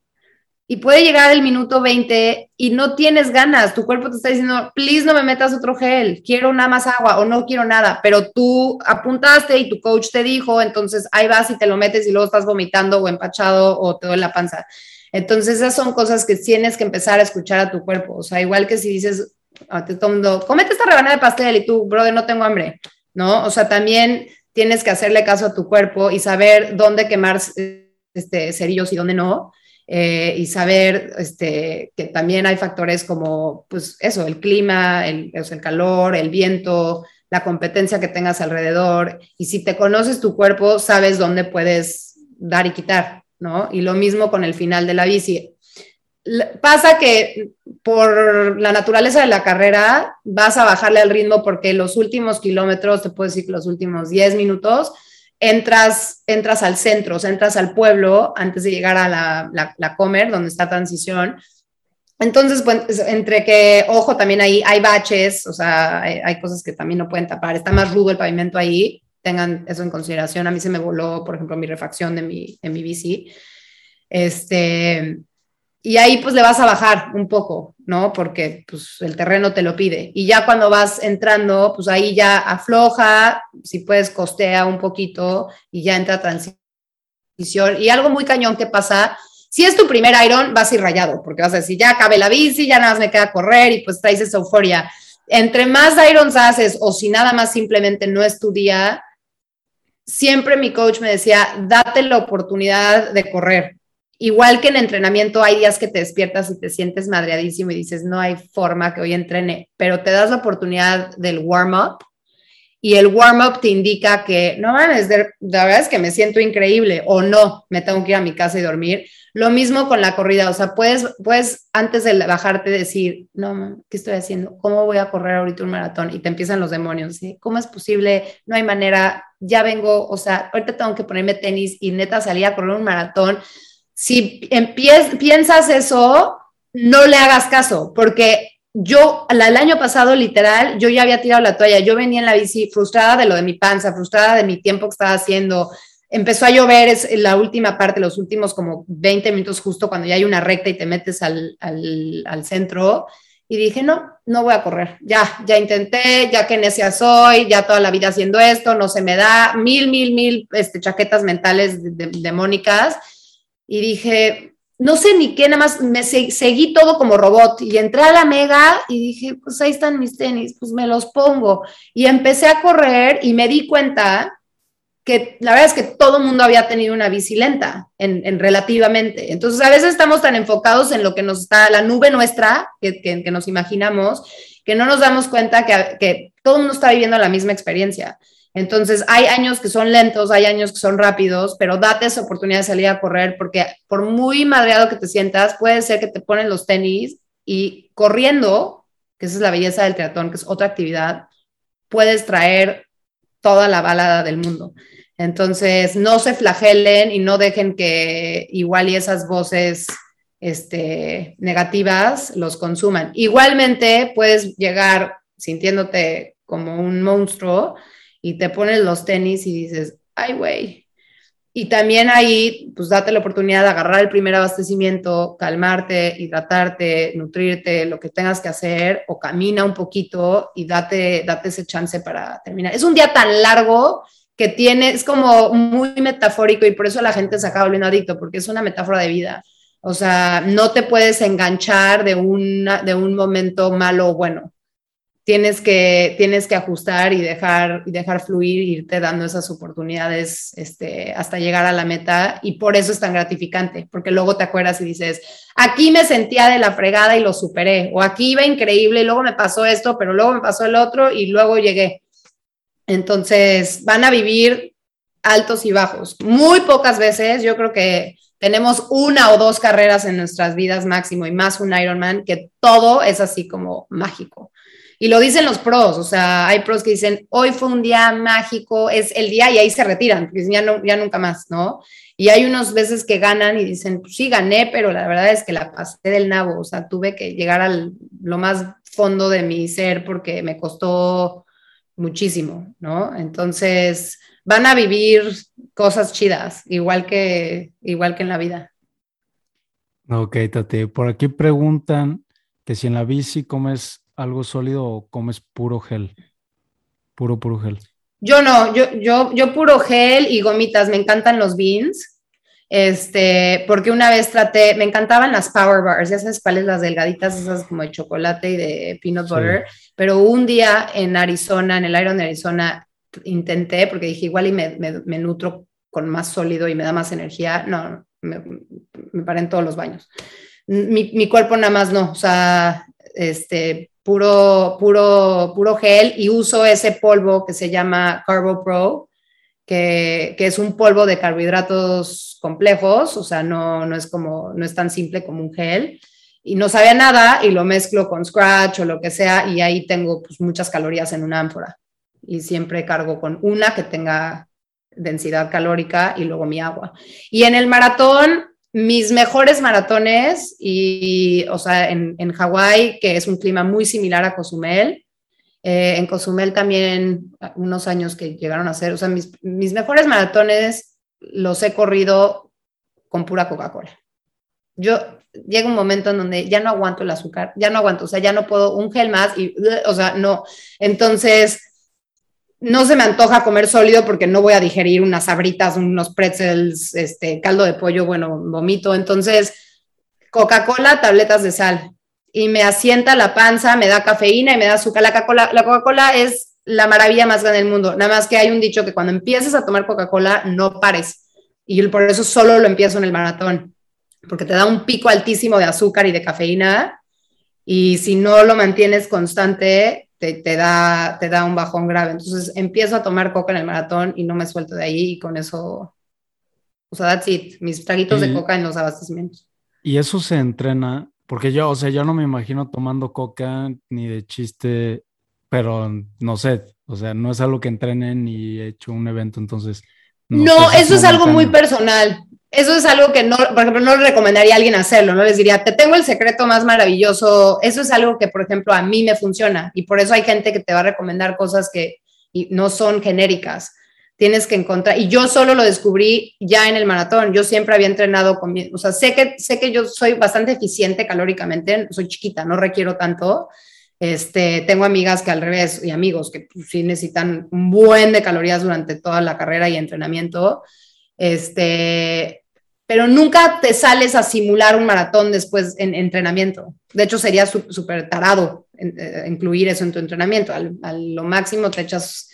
y puede llegar el minuto 20 y no tienes ganas, tu cuerpo te está diciendo, please no me metas otro gel, quiero nada más agua o no quiero nada, pero tú apuntaste y tu coach te dijo, entonces ahí vas y te lo metes y luego estás vomitando o empachado o te duele la panza. Entonces esas son cosas que tienes que empezar a escuchar a tu cuerpo, o sea, igual que si dices a todo mundo, cómete esta rebanada de pastel y tú, brother, no tengo hambre, ¿no? O sea, también tienes que hacerle caso a tu cuerpo y saber dónde quemar este, cerillos y dónde no eh, y saber este, que también hay factores como, pues eso, el clima, el, el calor, el viento, la competencia que tengas alrededor. Y si te conoces tu cuerpo, sabes dónde puedes dar y quitar, ¿no? Y lo mismo con el final de la bici. Pasa que por la naturaleza de la carrera vas a bajarle al ritmo porque los últimos kilómetros, te puedo decir que los últimos 10 minutos, entras, entras al centro, o sea, entras al pueblo antes de llegar a la, la, Comer, donde está transición. Entonces, pues, entre que, ojo, también ahí hay baches, o sea, hay, cosas que también no pueden tapar, está más rudo el pavimento ahí, tengan eso en consideración. A mí se me voló, por ejemplo, mi refacción de mi, de mi bici. Este, y ahí pues le vas a bajar un poco, ¿no? Porque pues el terreno te lo pide. Y ya cuando vas entrando, pues ahí ya afloja, si puedes costea un poquito y ya entra transición. Y algo muy cañón que pasa, si es tu primer iron, vas a ir rayado, porque vas a decir, ya acabé la bici, ya nada más me queda correr y pues traes esa euforia. Entre más irons haces o si nada más simplemente no es tu día, siempre mi coach me decía, date la oportunidad de correr, Igual que en entrenamiento hay días que te despiertas y te sientes madreadísimo y dices, no hay forma que hoy entrene, pero te das la oportunidad del warm-up y el warm-up te indica que, no mames, la verdad es que me siento increíble o no, me tengo que ir a mi casa y dormir. Lo mismo con la corrida, o sea, puedes, puedes antes de bajarte decir, no, ¿qué estoy haciendo? ¿Cómo voy a correr ahorita un maratón? Y te empiezan los demonios, ¿sí? ¿cómo es posible? No hay manera, ya vengo, o sea, ahorita tengo que ponerme tenis y neta salir a correr un maratón si piensas eso, no le hagas caso, porque yo el año pasado literal, yo ya había tirado la toalla, yo venía en la bici frustrada de lo de mi panza, frustrada de mi tiempo que estaba haciendo. Empezó a llover, es la última parte, los últimos como 20 minutos justo cuando ya hay una recta y te metes al, al, al centro y dije, no, no voy a correr. Ya, ya intenté, ya que necia soy, ya toda la vida haciendo esto, no se me da, mil, mil, mil este, chaquetas mentales demónicas. Y dije, no sé ni qué, nada más me seguí todo como robot y entré a la mega y dije, pues ahí están mis tenis, pues me los pongo. Y empecé a correr y me di cuenta que la verdad es que todo el mundo había tenido una bici lenta en, relativamente. Entonces, a veces estamos tan enfocados en lo que nos está, la nube nuestra, que, que, nos imaginamos, que no nos damos cuenta que, que, todo el mundo está viviendo la misma experiencia. Entonces, hay años que son lentos, hay años que son rápidos, pero date esa oportunidad de salir a correr, porque por muy madreado que te sientas, puede ser que te ponen los tenis y corriendo, que esa es la belleza del triatlón, que es otra actividad, puedes traer toda la balada del mundo. Entonces, no se flagelen y no dejen que igual y esas voces este, negativas los consuman. Igualmente, puedes llegar sintiéndote como un monstruo y te pones los tenis y dices, ay, güey. Y también ahí, pues date la oportunidad de agarrar el primer abastecimiento, calmarte, hidratarte, nutrirte, lo que tengas que hacer, o camina un poquito y date, date ese chance para terminar. Es un día tan largo que tiene, es como muy metafórico y por eso la gente se acaba volviendo adicto, porque es una metáfora de vida. O sea, no te puedes enganchar de, una, de un momento malo o bueno tienes que, tienes que ajustar y dejar, y dejar fluir, irte dando esas oportunidades este, hasta llegar a la meta y por eso es tan gratificante, porque luego te acuerdas y dices, aquí me sentía de la fregada y lo superé, o aquí iba increíble y luego me pasó esto, pero luego me pasó el otro y luego llegué. Entonces, van a vivir altos y bajos. Muy pocas veces, yo creo que tenemos una o dos carreras en nuestras vidas máximo y más un Ironman, que todo es así como mágico. Y lo dicen los pros, o sea, hay pros que dicen, hoy fue un día mágico, es el día y ahí se retiran, porque ya, no, ya nunca más, ¿no? Y hay unos veces que ganan y dicen, pues sí, gané, pero la verdad es que la pasé del nabo, o sea, tuve que llegar al lo más fondo de mi ser porque me costó muchísimo, ¿no? Entonces, van a vivir cosas chidas, igual que, igual que en la vida. Ok, Tati, por aquí preguntan que si en la bici comes algo sólido o comes puro gel? Puro, puro gel. Yo no, yo, yo, yo puro gel y gomitas, me encantan los beans. Este, porque una vez traté, me encantaban las power bars, ya sabes cuáles, las delgaditas, esas como de chocolate y de peanut butter, pero un día en Arizona, en el Iron de Arizona, intenté, porque dije, igual y me, me, nutro con más sólido y me da más energía, no, me, me paré en todos los baños. Mi, mi, cuerpo nada más no, o sea, este, puro, puro, puro gel y uso ese polvo que se llama Carbo Pro, que, que, es un polvo de carbohidratos complejos, o sea, no, no, es como, no es tan simple como un gel. Y no sabe nada y lo mezclo con Scratch o lo que sea y ahí tengo pues, muchas calorías en una ánfora. Y siempre cargo con una que tenga densidad calórica y luego mi agua. Y en el maratón mis mejores maratones, y, o sea, en, en Hawái, que es un clima muy similar a Cozumel, eh, en Cozumel también unos años que llegaron a ser, o sea, mis, mis mejores maratones los he corrido con pura Coca-Cola. Yo llega un momento en donde ya no aguanto el azúcar, ya no aguanto, o sea, ya no puedo un gel más y, o sea, no. Entonces, no se me antoja comer sólido porque no voy a digerir unas sabritas, unos pretzels, este, caldo de pollo, bueno, vomito. Entonces, Coca-Cola, tabletas de sal. Y me asienta la panza, me da cafeína y me da azúcar. La Coca-Cola, la Coca-Cola es la maravilla más grande del mundo. Nada más que hay un dicho que cuando empieces a tomar Coca-Cola, no pares. Y por eso solo lo empiezo en el maratón, porque te da un pico altísimo de azúcar y de cafeína. Y si no lo mantienes constante, te, da, te da un bajón grave. Entonces empiezo a tomar coca en el maratón y no me suelto de ahí y con eso, o sea, that's it, mis traguitos de coca en los abastecimientos. Y eso se entrena, porque yo, o sea, yo no me imagino tomando coca ni de chiste, pero no sé, o sea, no es algo que entrenen y he hecho un evento, entonces... No, eso es algo muy personal. Eso es algo que no, por ejemplo, no recomendaría a alguien hacerlo, no les diría, te tengo el secreto más maravilloso. Eso es algo que, por ejemplo, a mí me funciona y por eso hay gente que te va a recomendar cosas que no son genéricas. tienes que encontrar, y yo solo lo descubrí ya en el maratón, yo siempre había entrenado con, o sea, sé que, sé que yo soy bastante eficiente calóricamente, soy chiquita, no requiero tanto, este, tengo amigas que al revés y amigos que pues, sí necesitan un buen de calorías durante toda la carrera y entrenamiento, este, pero nunca te sales a simular un maratón después en entrenamiento. De hecho, sería súper tarado eh, incluir eso en tu entrenamiento. a lo máximo te echas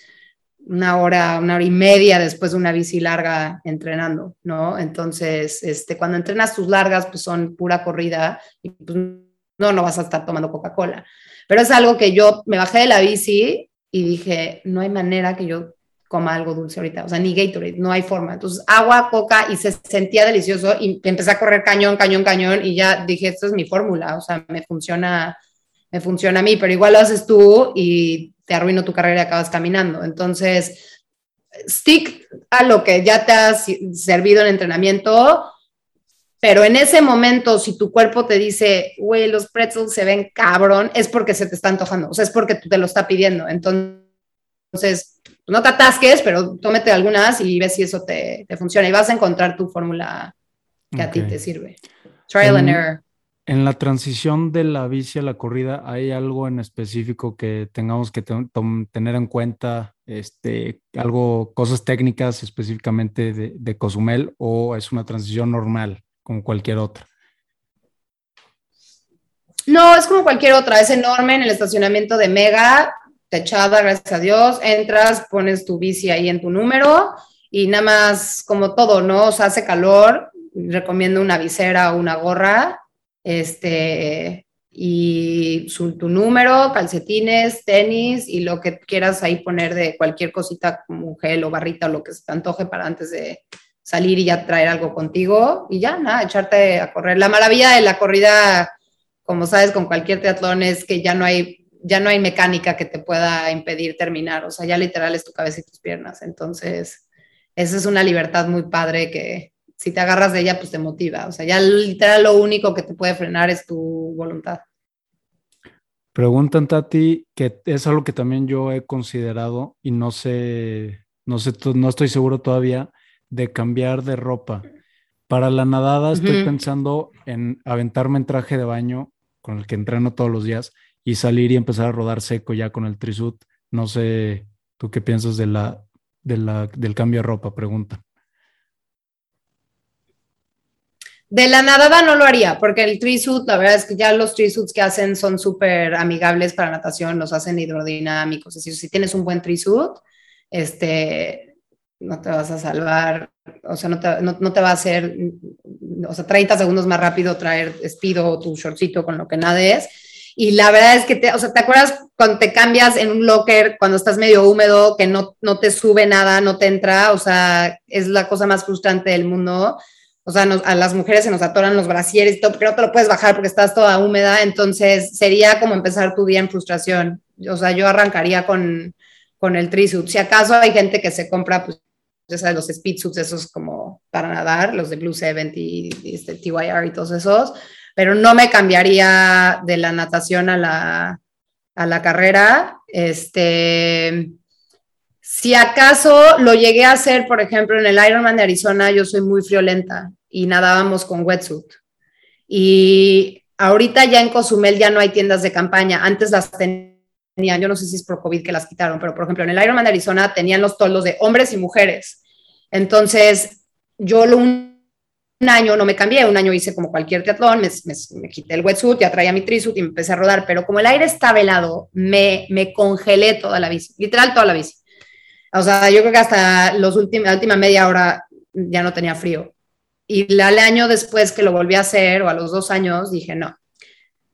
una hora, una hora y media después de una bici larga entrenando, ¿no? Entonces, este, cuando entrenas tus largas, pues son pura corrida y pues no, no vas a estar tomando Coca-Cola. Pero es algo que yo me bajé de la bici y dije, no hay manera que yo coma algo dulce ahorita, o sea, ni Gatorade, no hay forma. Entonces, agua, coca y se sentía delicioso y empecé a correr cañón, cañón, cañón y ya dije, esto es mi fórmula, o sea, me funciona, me funciona a mí, pero igual lo haces tú y te arruino tu carrera y acabas caminando. Entonces, stick a lo que ya te has servido en entrenamiento, pero en ese momento, si tu cuerpo te dice, güey, los pretzels se ven cabrón, es porque se te está antojando, o sea, es porque te lo está pidiendo. Entonces, no te atasques, pero tómete algunas y ves si eso te, funciona y vas a encontrar tu fórmula que a ti te sirve. Trial and error. En la transición de la bici a la corrida, ¿hay algo en específico que tengamos que tener en cuenta? Este, algo, cosas técnicas específicamente de, de, Cozumel o es una transición normal como cualquier otra? No, es como cualquier otra, es enorme en el estacionamiento de Mega, techada, gracias a Dios, entras, pones tu bici ahí en tu número y nada más como todo, ¿no? O sea, hace calor, recomiendo una visera o una gorra este, y tu número, calcetines, tenis y lo que quieras ahí poner de cualquier cosita como gel o barrita o lo que se te antoje para antes de salir y ya traer algo contigo y ya, nada, echarte a correr. La maravilla de la corrida, como sabes, con cualquier triatlón es que ya no hay ya no hay mecánica que te pueda impedir terminar, o sea, ya literal es tu cabeza y tus piernas. Entonces, esa es una libertad muy padre que, si te agarras de ella, pues te motiva. O sea, ya literal lo único que te puede frenar es tu voluntad. Preguntan, Tati, que es algo que también yo he considerado y no sé, no sé, no estoy seguro todavía de cambiar de ropa. Para la nadada estoy pensando en aventarme en traje de baño con el que entreno todos los días y salir y empezar a rodar seco ya con el trisut. No sé, ¿tú qué piensas de la, de la, del cambio de ropa? Pregunta. De la nadada no lo haría, porque el trisuit, la verdad es que ya los trisuits que hacen son súper amigables para natación, los hacen hidrodinámicos. Es decir, si tienes un buen trisuit, este, no te vas a salvar, o sea, no te, no, te, va a hacer, o sea, 30 segundos más rápido traer espido o tu shortcito con lo que nades. Y la verdad es que, te, o sea, ¿te acuerdas cuando te cambias en un locker, cuando estás medio húmedo, que no, no te sube nada, no te entra? O sea, es la cosa más frustrante del mundo o sea, a las mujeres se nos atoran los brasieres y todo, porque no te lo puedes bajar porque estás toda húmeda, entonces sería como empezar tu día en frustración. O sea, yo arrancaría con, con el trisuit. Si acaso hay gente que se compra, pues, ya sabes, los speed suits, esos como para nadar, los de Blue 70 y, este, TYR y todos esos, pero no me cambiaría de la natación a la, a la carrera. Este, si acaso lo llegué a hacer, por ejemplo, en el Ironman de Arizona, yo soy muy friolenta y nadábamos con wetsuit. Y ahorita ya en Cozumel ya no hay tiendas de campaña. Antes las tenían, yo no sé si es por COVID que las quitaron, pero por ejemplo en el Ironman de Arizona tenían los toldos de hombres y mujeres. Entonces yo un, año no me cambié, un año hice como cualquier triatlón, me, quité el wetsuit, ya traía mi trisuit y me empecé a rodar, pero como el aire estaba helado, me, me congelé toda la bici, literal toda la bici. O sea, yo creo que hasta los últimos, la última media hora ya no tenía frío. Y al año después que lo volví a hacer, o a los dos años, dije, no,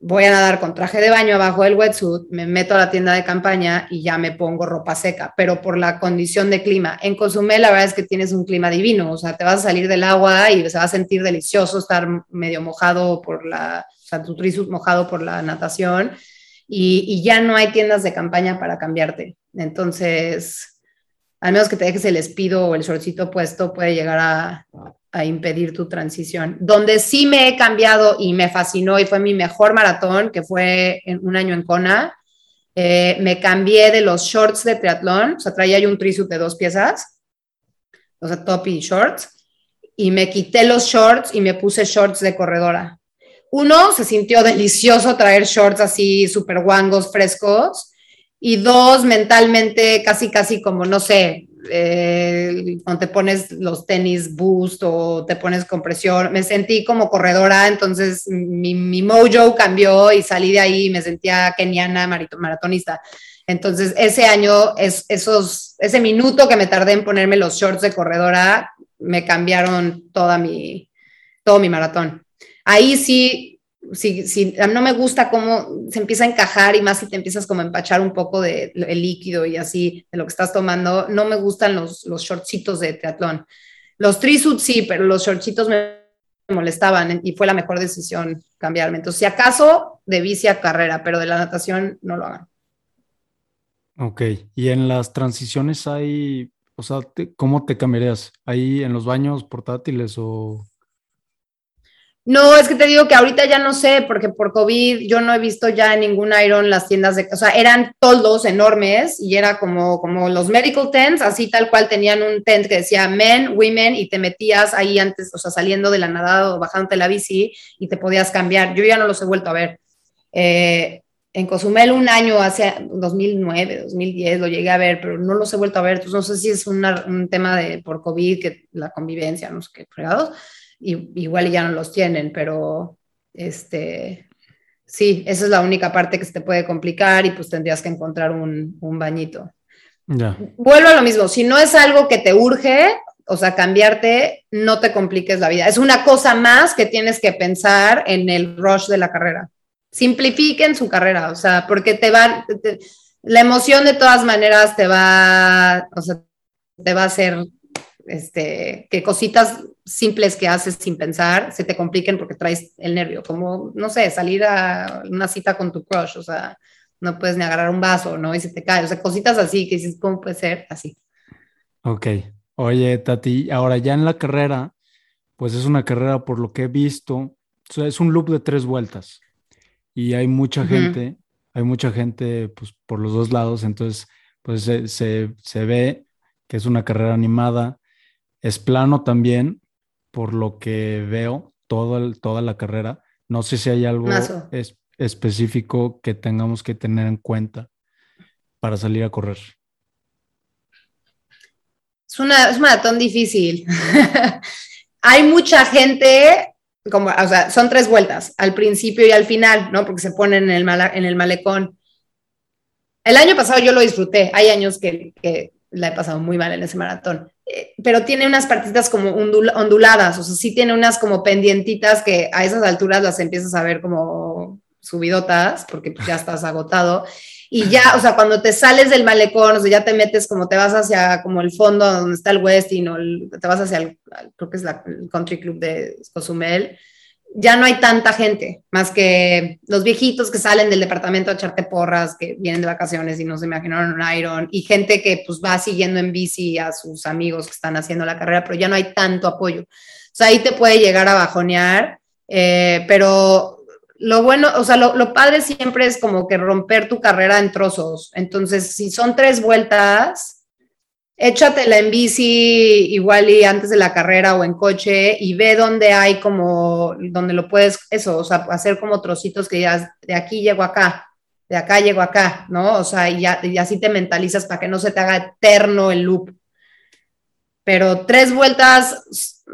voy a nadar con traje de baño abajo del wetsuit, me meto a la tienda de campaña y ya me pongo ropa seca, pero por la condición de clima. En Cozumel la verdad es que tienes un clima divino, o sea, te vas a salir del agua y se va a sentir delicioso estar medio mojado por la, o sea, tu trisut mojado por la natación y, ya no hay tiendas de campaña para cambiarte. Entonces, al menos que te dejes el espido o el shortcito puesto, puede llegar a, a impedir tu transición. Donde sí me he cambiado y me fascinó y fue mi mejor maratón, que fue un año en Kona, eh, me cambié de los shorts de triatlón, o sea, traía yo un trisuit de dos piezas, o sea, top y shorts, y me quité los shorts y me puse shorts de corredora. Uno, se sintió delicioso traer shorts así súper guangos, frescos, y dos, mentalmente casi, casi como, no sé, eh, cuando te pones los tenis boost o te pones compresión, me sentí como corredora, entonces mi, mi mojo cambió y salí de ahí me sentía keniana maratonista. Entonces, ese año, es, esos, ese minuto que me tardé en ponerme los shorts de corredora, me cambiaron toda mi, todo mi maratón. Ahí sí, sí, sí, no me gusta cómo se empieza a encajar y más si te empiezas como a empachar un poco de el líquido y así de lo que estás tomando. No me gustan los, los shortcitos de triatlón. Los trisuits sí, pero los shortcitos me molestaban y fue la mejor decisión cambiarme. Entonces, si acaso, de bici a carrera, pero de la natación no lo hagan. Ok, y en las transiciones hay, o sea, ¿cómo te cambiarías? ¿Ahí en los baños portátiles o...? No, es que te digo que ahorita ya no sé, porque por COVID yo no he visto ya ningún Iron las tiendas de, o sea, eran toldos enormes y era como, como los medical tents, así tal cual tenían un tent que decía men, women y te metías ahí antes, o sea, saliendo de la nadada o bajándote la bici y te podías cambiar. Yo ya no los he vuelto a ver. Eh, en Cozumel un año, hace 2009, 2010, lo llegué a ver, pero no los he vuelto a ver. Entonces, no sé si es un tema de por COVID, que la convivencia, no sé qué fregados, y, igual ya no los tienen, pero este, sí, esa es la única parte que se te puede complicar y pues tendrías que encontrar un, un bañito. Ya. Vuelvo a lo mismo, si no es algo que te urge, o sea, cambiarte, no te compliques la vida. Es una cosa más que tienes que pensar en el rush de la carrera simplifiquen su carrera, o sea, porque te va, la emoción de todas maneras te va, o sea, te va a hacer, este, que cositas simples que haces sin pensar se te compliquen porque traes el nervio, como, no sé, salir a una cita con tu crush, o sea, no puedes ni agarrar un vaso, ¿no? Y se te cae, o sea, cositas así que dices, ¿cómo puede ser así? Ok. Oye, Tati, ahora ya en la carrera, pues es una carrera por lo que he visto, es un loop de tres vueltas y hay mucha gente, hay mucha gente pues, por los dos lados, entonces pues se, se, ve que es una carrera animada, es plano también, por lo que veo, todo toda la carrera. No sé si hay algo es, específico que tengamos que tener en cuenta para salir a correr. Es, una, es un maratón difícil. *laughs* hay mucha gente como, o sea, son tres vueltas, al principio y al final, ¿no? Porque se ponen en el, en el malecón. El año pasado yo lo disfruté, hay años que, que la he pasado muy mal en ese maratón, pero tiene unas partitas como onduladas, o sea, sí tiene unas como pendientitas que a esas alturas las empiezas a ver como subidotas, porque ya estás agotado. Y ya, o sea, cuando te sales del malecón, o sea, ya te metes como te vas hacia como el fondo donde está el Westin o te vas hacia el, creo que es el Country Club de Cozumel, ya no hay tanta gente, más que los viejitos que salen del departamento a echarte porras, que vienen de vacaciones y no se imaginaron un Iron, y gente que pues va siguiendo en bici a sus amigos que están haciendo la carrera, pero ya no hay tanto apoyo. O sea, ahí te puede llegar a bajonear, eh, pero lo bueno, o sea, lo, padre siempre es como que romper tu carrera en trozos. Entonces, si son tres vueltas, échatela en bici igual y antes de la carrera o en coche y ve dónde hay como, donde lo puedes, eso, o sea, hacer como trocitos que ya de aquí llego acá, de acá llego acá, ¿no? O sea, y, así te mentalizas para que no se te haga eterno el loop. Pero tres vueltas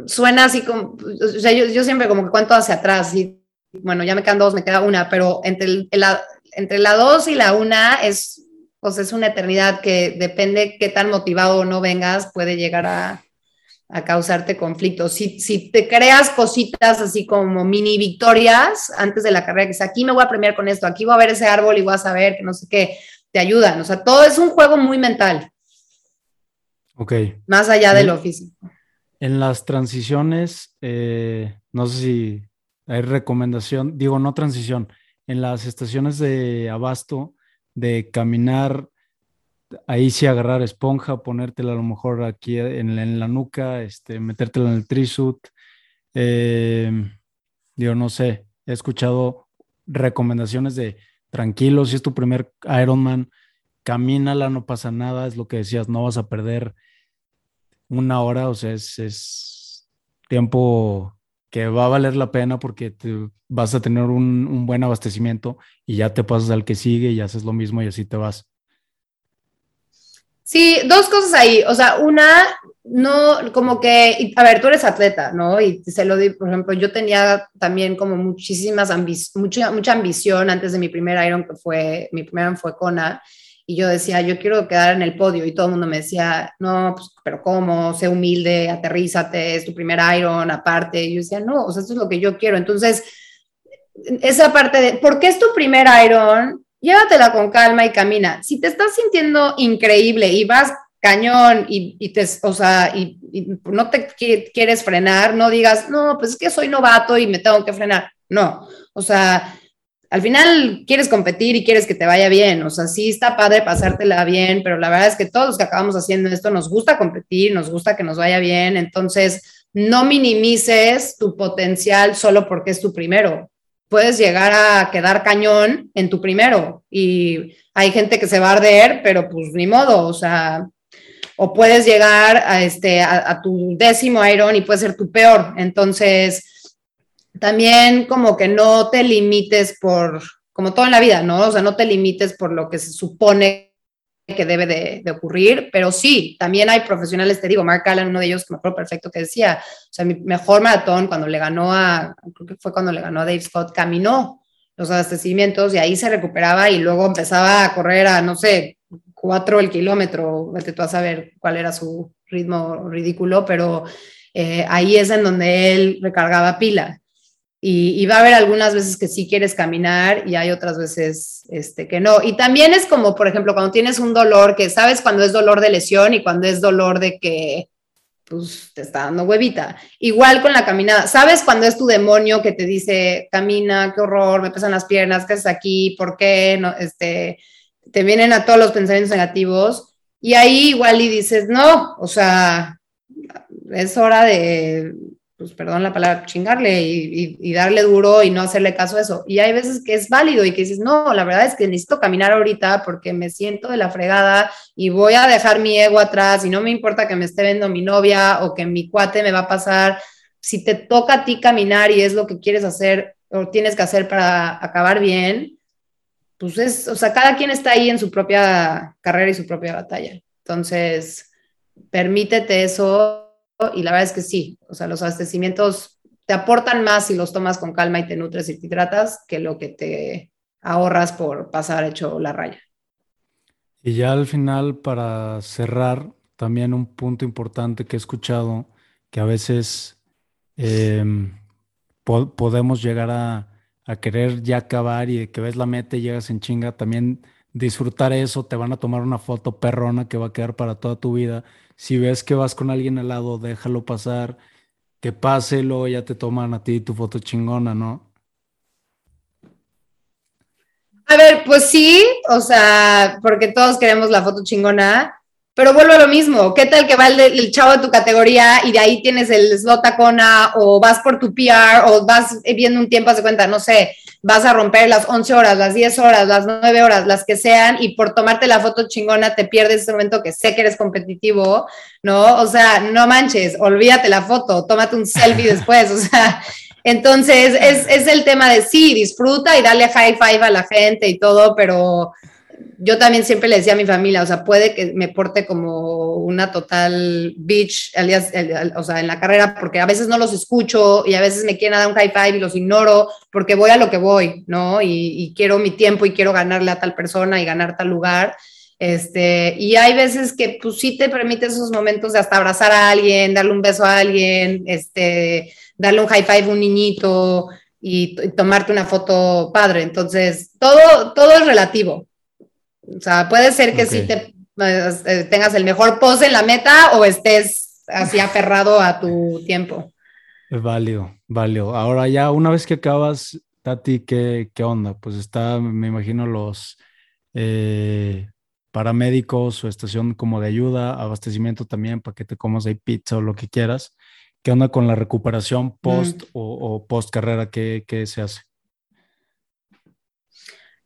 suena así como, o sea, yo, yo siempre como que cuento hacia atrás, y bueno, ya me quedan dos, me queda una, pero entre, la, entre la dos y la una es, pues es una eternidad que depende qué tan motivado o no vengas, puede llegar a, a causarte conflictos. Si, si, te creas cositas así como mini victorias antes de la carrera, que es aquí me voy a premiar con esto, aquí voy a ver ese árbol y voy a saber que no sé qué, te ayudan. O sea, todo es un juego muy mental. Ok. Más allá de lo físico. En las transiciones, eh, no sé si hay recomendación, digo, no transición, en las estaciones de abasto, de caminar, ahí sí agarrar esponja, ponértela a lo mejor aquí en, la nuca, este, metértela en el trisuit. Eh, digo, no sé, he escuchado recomendaciones de tranquilo, si es tu primer Ironman, camínala, no pasa nada, es lo que decías, no vas a perder una hora, o sea, es, tiempo que va a valer la pena porque te, vas a tener un, buen abastecimiento y ya te pasas al que sigue y haces lo mismo y así te vas. Sí, dos cosas ahí. O sea, una, no, como que, a ver, tú eres atleta, ¿no? Y se lo digo, por ejemplo, yo tenía también como muchísimas mucha, mucha ambición antes de mi primer Iron, que fue, mi primer Iron fue Kona, y yo decía, yo quiero quedar en el podio, y todo el mundo me decía, no, pues, pero ¿cómo? Sé humilde, aterrízate, es tu primer Iron, aparte. Y yo decía, no, o sea, esto es lo que yo quiero. Entonces, esa parte de, ¿por qué es tu primer Iron? llévatela con calma y camina. Si te estás sintiendo increíble y vas cañón y, te, o sea, y, no te quieres frenar, no digas, no, pues es que soy novato y me tengo que frenar. No, o sea, al final quieres competir y quieres que te vaya bien, o sea, sí está padre pasártela bien, pero la verdad es que todos los que acabamos haciendo esto nos gusta competir, nos gusta que nos vaya bien, entonces no minimices tu potencial solo porque es tu primero puedes llegar a quedar cañón en tu primero y hay gente que se va a arder, pero pues ni modo, o sea, o puedes llegar a, este, a, tu décimo Iron y puede ser tu peor. Entonces, también como que no te limites por, como todo en la vida, ¿no? O sea, no te limites por lo que se supone que debe de, ocurrir, pero sí, también hay profesionales, te digo, Mark Allen, uno de ellos que me acuerdo perfecto, que decía, o sea, mi mejor maratón cuando le ganó a, creo que fue cuando le ganó a Dave Scott, caminó los abastecimientos y ahí se recuperaba y luego empezaba a correr a, no sé, cuatro el kilómetro, vete tú a saber cuál era su ritmo ridículo, pero eh, ahí es en donde él recargaba pila. Y, va a haber algunas veces que sí quieres caminar y hay otras veces este, que no. Y también es como, por ejemplo, cuando tienes un dolor, que sabes cuando es dolor de lesión y cuando es dolor de que pues, te está dando huevita. Igual con la caminada. ¿Sabes cuando es tu demonio que te dice, camina, qué horror, me pesan las piernas, qué haces aquí, por qué? No, este, te vienen a todos los pensamientos negativos y ahí igual y dices, no, o sea, es hora de pues perdón la palabra, chingarle y, darle duro y no hacerle caso a eso. Y hay veces que es válido y que dices, no, la verdad es que necesito caminar ahorita porque me siento de la fregada y voy a dejar mi ego atrás y no me importa que me esté viendo mi novia o que mi cuate me va a pasar. Si te toca a ti caminar y es lo que quieres hacer o tienes que hacer para acabar bien, pues es, o sea, cada quien está ahí en su propia carrera y su propia batalla. Entonces, permítete eso y la verdad es que sí, o sea, los abastecimientos te aportan más si los tomas con calma y te nutres y te hidratas que lo que te ahorras por pasar hecho la raya. Y ya al final, para cerrar, también un punto importante que he escuchado, que a veces em, podemos llegar a, a, querer ya acabar y que ves la meta y llegas en chinga, también disfrutar eso, te van a tomar una foto perrona que va a quedar para toda tu vida si ves que vas con alguien al lado, déjalo pasar, que pase, luego ya te toman a ti tu foto chingona, ¿no? A ver, pues sí, o sea, porque todos queremos la foto chingona, pero vuelvo a lo mismo. ¿Qué tal que va el, chavo de tu categoría y de ahí tienes el slot a o vas por tu PR o vas viendo un tiempo, hace cuenta, no sé, vas a romper las 11 horas, las 10 horas, las 9 horas, las que sean, y por tomarte la foto chingona te pierdes ese momento que sé que eres competitivo, ¿no? O sea, no manches, olvídate la foto, tómate un selfie *laughs* después, o sea, entonces es, es el tema de sí, disfruta y dale high five a la gente y todo, pero yo también siempre le decía a mi familia, o sea, puede que me porte como una total bitch o sea, en la carrera, porque a veces no los escucho y a veces me quieren dar un high five y los ignoro porque voy a lo que voy, ¿no? Y, quiero mi tiempo y quiero ganarle a tal persona y ganar tal lugar. Este, y hay veces que pues sí te permite esos momentos de hasta abrazar a alguien, darle un beso a alguien, este, darle un high five a un niñito y, y tomarte una foto padre. Entonces, todo, todo es relativo. O sea, puede ser que sí te, eh, tengas el mejor pose en la meta o estés así *laughs* aferrado a tu tiempo. Válido, válido. Ahora ya, una vez que acabas, Tati, ¿qué, qué onda? Pues está, me imagino, los eh, paramédicos o estación como de ayuda, abastecimiento también para que te comas ahí pizza o lo que quieras. ¿Qué onda con la recuperación post o, post carrera? ¿Qué, ¿Qué se hace?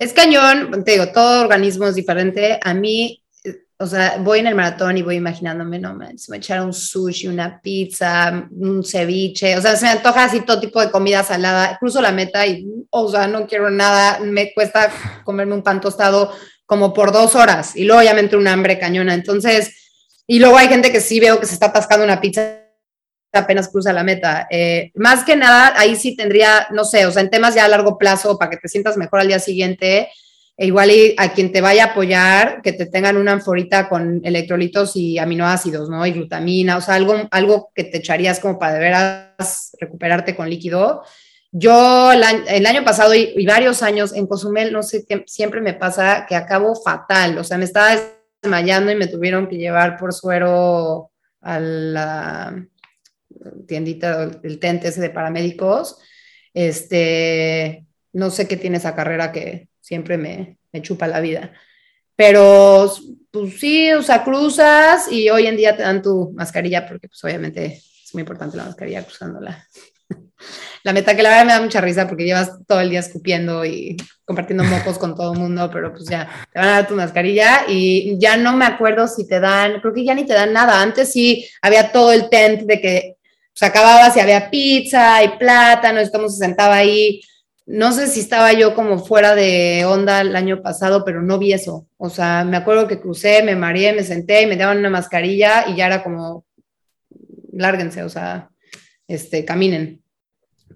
Es cañón, te digo, todo organismo es diferente. A mí, o sea, voy en el maratón y voy imaginándome, no manches, me echar un sushi, una pizza, un ceviche, o sea, se me antoja así todo tipo de comida salada, cruzo la meta y, o sea, no quiero nada, me cuesta comerme un pan tostado como por dos horas y luego ya me entra un hambre cañona, entonces, y luego hay gente que sí veo que se está atascando una pizza apenas cruza la meta. Eh, más que nada, ahí sí tendría, no sé, o sea, en temas ya a largo plazo, para que te sientas mejor al día siguiente, e igual a quien te vaya a apoyar, que te tengan una anforita con electrolitos y aminoácidos, ¿no? Y glutamina, o sea, algo, algo que te echarías como para de veras recuperarte con líquido. Yo el año, pasado y, varios años en Cozumel, no sé qué, siempre me pasa que acabo fatal, o sea, me estaba desmayando y me tuvieron que llevar por suero a la tiendita, el tente ese de paramédicos. Este, no sé qué tiene esa carrera que, siempre me, chupa la vida. Pero, pues sí, o sea, cruzas y hoy en día te dan tu mascarilla porque, pues obviamente, es muy importante la mascarilla cruzándola. *laughs* la meta que la verdad me da mucha risa porque llevas todo el día escupiendo y compartiendo mocos con todo el mundo, pero pues ya te van a dar tu mascarilla y ya no me acuerdo si te dan, creo que ya ni te dan nada. Antes sí había todo el tent de que pues acababas y había pizza y plátano, todo se sentaba ahí no sé si estaba yo como fuera de onda el año pasado, pero no vi eso. O sea, me acuerdo que crucé, me mareé, me senté y me daban una mascarilla y ya era como, lárguense, o sea, este, caminen.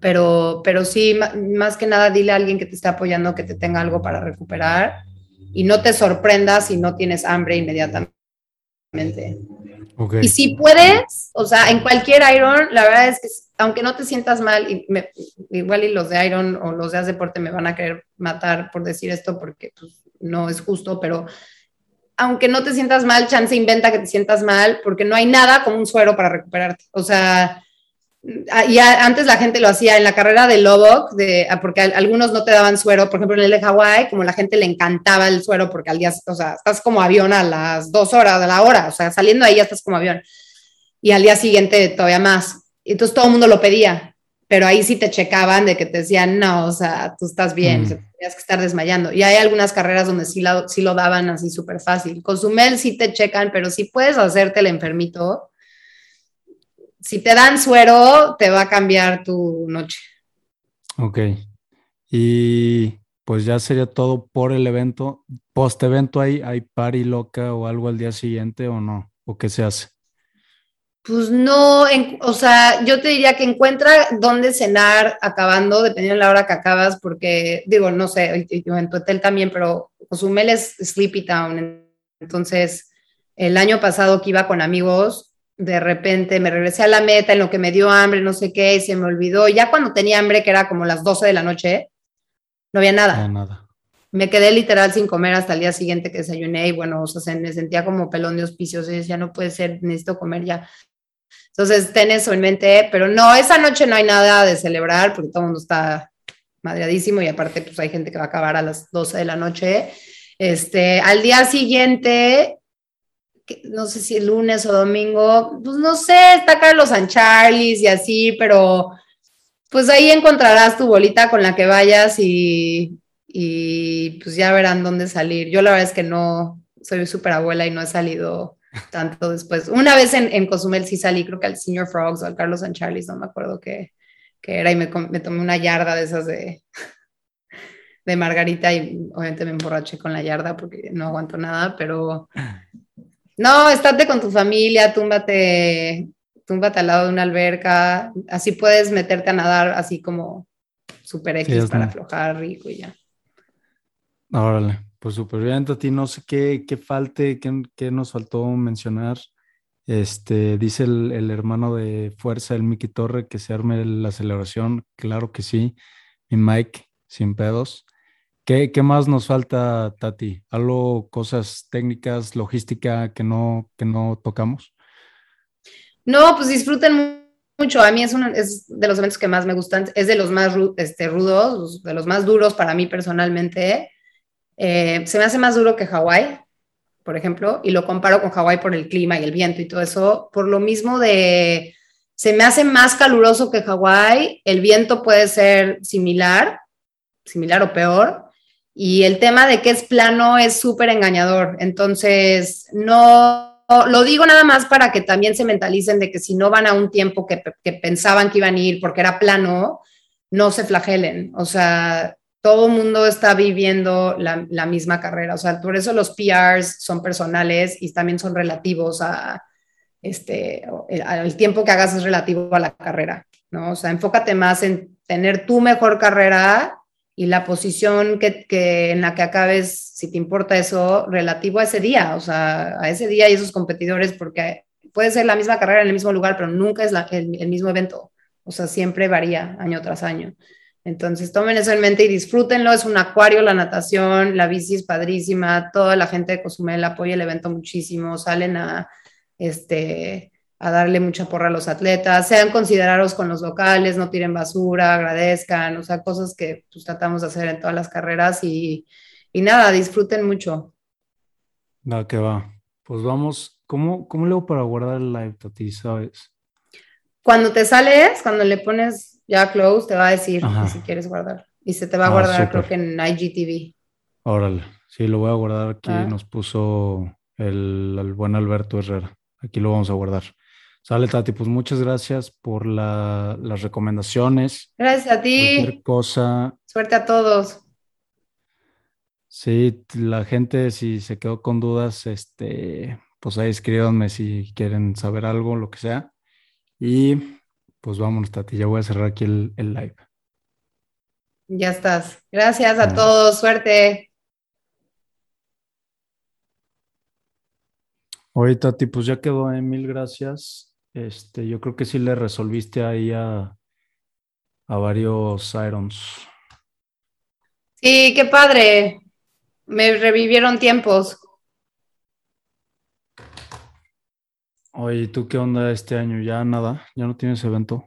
Pero, pero sí, más que nada, dile a alguien que te esté apoyando que te tenga algo para recuperar y no te sorprendas si no tienes hambre inmediatamente. Y si puedes, o sea, en cualquier Iron, la verdad es que aunque no te sientas mal, y igual y los de Iron o los de Haz Deporte me van a querer matar por decir esto porque pues, no es justo, pero aunque no te sientas mal, chance inventa que te sientas mal, porque no hay nada como un suero para recuperarte. O sea, Ah, y antes la gente lo hacía en la carrera de Lobok, de, ah, porque algunos no te daban suero, por ejemplo en el de Hawái, como la gente le encantaba el suero porque al día, o sea, estás como avión a las dos horas de la hora, o sea, saliendo ahí ya estás como avión. Y al día siguiente todavía más. Entonces todo el mundo lo pedía, pero ahí sí te checaban de que te decían, no, o sea, tú estás bien, mm. tenías que estar desmayando. Y hay algunas carreras donde sí, sí lo daban así súper fácil. Cozumel sí te checan, pero si puedes hacerte el enfermito, si te dan suero, te va a cambiar tu noche. Ok. Y pues ya sería todo por el evento. Post evento hay, hay party loca o algo al día siguiente o no? ¿O qué se hace? Pues no, o sea, yo te diría que encuentra dónde cenar acabando, dependiendo de la hora que acabas, porque digo, no sé, en tu hotel también, pero Cozumel es Sleepy Town. Entonces, el año pasado que iba con amigos, de repente me regresé a la meta en lo que me dio hambre, no sé qué, y se me olvidó. Ya cuando tenía hambre, que era como las 12 de la noche, no había nada. nada. Me quedé literal sin comer hasta el día siguiente que desayuné y bueno, o sea, me sentía como pelón de hospicios y decía, no puede ser, necesito comer ya. Entonces, ten eso en mente, pero no, esa noche no hay nada de celebrar porque todo el mundo está madreadísimo y aparte pues hay gente que va a acabar a las 12 de la noche. Este, al día siguiente no sé si el lunes o domingo, pues no sé, está Carlos San Charles y así, pero pues ahí encontrarás tu bolita con la que vayas y, pues ya verán dónde salir. Yo la verdad es que no, soy súper abuela y no he salido *laughs* tanto después. Una vez en, en, Cozumel sí salí, creo que al Senior Frogs o al Carlos San Charles, no me acuerdo qué, era, y me, me, tomé una yarda de esas de, *laughs* de margarita y obviamente me emborraché con la yarda porque no aguanto nada, pero *laughs* no, estate con tu familia, túmbate, túmbate al lado de una alberca, así puedes meterte a nadar así como super X para aflojar rico y ya. Órale, pues súper bien, Tati, no sé qué, qué falte, qué, nos faltó mencionar. Este, dice el, el, hermano de fuerza, el Miki Torre, que se arme la celebración. Claro que sí. Mi Mike, sin pedos. ¿Qué, más nos falta, Tati? ¿Algo, cosas técnicas, logística que no, que no tocamos? No, pues disfruten mucho. A mí es, uno, es de los eventos que más me gustan. Es de los más este, rudos, de los más duros para mí personalmente. Eh, se me hace más duro que Hawái, por ejemplo, y lo comparo con Hawái por el clima y el viento y todo eso. Por lo mismo de, se me hace más caluroso que Hawái. El viento puede ser similar, similar o peor Y el tema de que es plano es súper engañador. Entonces, no lo digo nada más para que también se mentalicen de que si no van a un tiempo que, pensaban que iban a ir porque era plano, no se flagelen. O sea, todo el mundo está viviendo la, misma carrera. O sea, por eso los PRs son personales y también son relativos a, este, el, tiempo que hagas es relativo a la carrera, ¿no? O sea, enfócate más en tener tu mejor carrera y la posición que, en la que acabes, si te importa eso, relativo a ese día, o sea, a ese día y esos competidores, porque puede ser la misma carrera en el mismo lugar, pero nunca es el, el, mismo evento, o sea, siempre varía año tras año. Entonces, tomen eso en mente y disfrútenlo, es un acuario la natación, la bici es padrísima, toda la gente de Cozumel apoya el evento muchísimo, salen a este, a darle mucha porra a los atletas, sean considerados con los locales, no tiren basura, agradezcan, o sea, cosas que pues, tratamos de hacer en todas las carreras y, nada, disfruten mucho. Va, que va. Pues vamos, ¿cómo, cómo hago para guardar el live, Tati, sabes? Cuando te sales, cuando le pones ya close, te va a decir si quieres guardar. Y se te va a ah, guardar, creo que en IGTV. Órale, sí, lo voy a guardar aquí. Ah. Nos puso el, el buen Alberto Herrera. Aquí lo vamos a guardar. Sale, Tati, pues muchas gracias por las recomendaciones. Gracias a ti. Cualquier cosa. Suerte a todos. Sí, la gente, si se quedó con dudas, este, pues ahí escríbanme si quieren saber algo, lo que sea. Y pues vámonos, Tati, ya voy a cerrar aquí el, live. Ya estás. Gracias a todos. Suerte. Ahorita, Tati, pues ya quedó, en mil gracias. Este, yo creo que sí le resolviste ahí a, a varios Irons. Sí, qué padre. Me revivieron tiempos. Oye, ¿tú qué onda este año? ¿Ya nada? ¿Ya no tienes evento?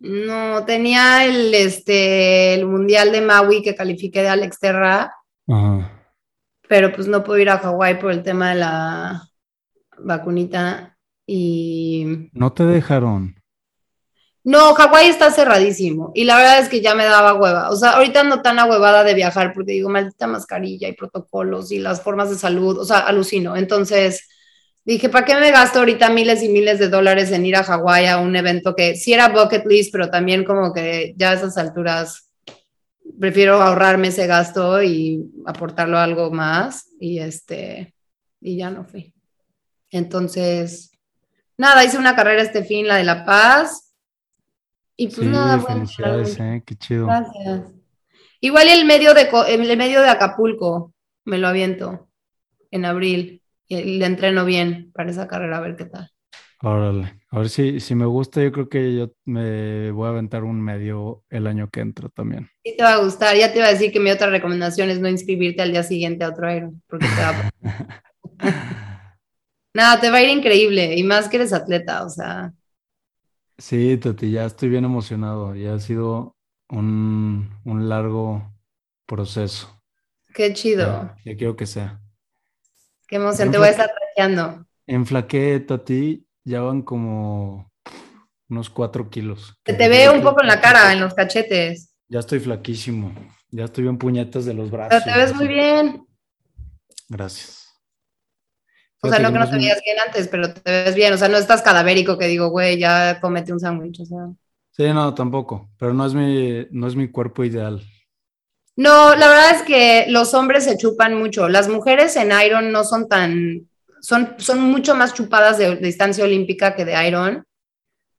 No, tenía el, este, el Mundial de Maui que califiqué de Alex Terra. Ajá pero pues no puedo ir a Hawái por el tema de la vacunita y... No te dejaron. No, Hawái está cerradísimo y la verdad es que ya me daba hueva. O sea, ahorita no tan huevada de viajar porque digo, maldita mascarilla y protocolos y las formas de salud, o sea, alucino. Entonces dije, ¿para qué me gasto ahorita miles y miles de dólares en ir a Hawái a un evento que sí era bucket list, pero también como que ya a esas alturas prefiero ahorrarme ese gasto y aportarlo a algo más y este y ya no fui. Entonces, nada, hice una carrera este fin, la de La Paz. Y pues nada, felicidades, eh, qué chido. Gracias. Igual el medio de el medio de Acapulco me lo aviento en abril y le entreno bien para esa carrera a ver qué tal. Órale, a ver si, si me gusta, yo creo que yo me voy a aventar un medio el año que entra también. Sí, te va a gustar. Ya te iba a decir que mi otra recomendación es no inscribirte al día siguiente a otro Iron, porque te va a... *laughs* Nada, te va a ir increíble, y más que eres atleta, o sea. Sí, Tati, ya estoy bien emocionado. Ya ha sido un, largo proceso. Qué chido. Ya, quiero que sea. Qué emoción, te voy a estar trajeando. Enflaqué, Tati, ya van como unos cuatro kilos. Se te ve un poco en la cara, en los cachetes. Ya estoy flaquísimo. Ya estoy bien puñetas de los brazos. Pero te ves muy bien. Gracias. O sea, no que no te veías bien antes, pero te ves bien. O sea, no estás cadavérico que digo, güey, ya comete un sándwich. O sea. Sí, no, tampoco. Pero no es mi, no es mi cuerpo ideal. No, la verdad es que los hombres se chupan mucho. Las mujeres en Iron no son tan son, son mucho más chupadas de, distancia olímpica que de Iron.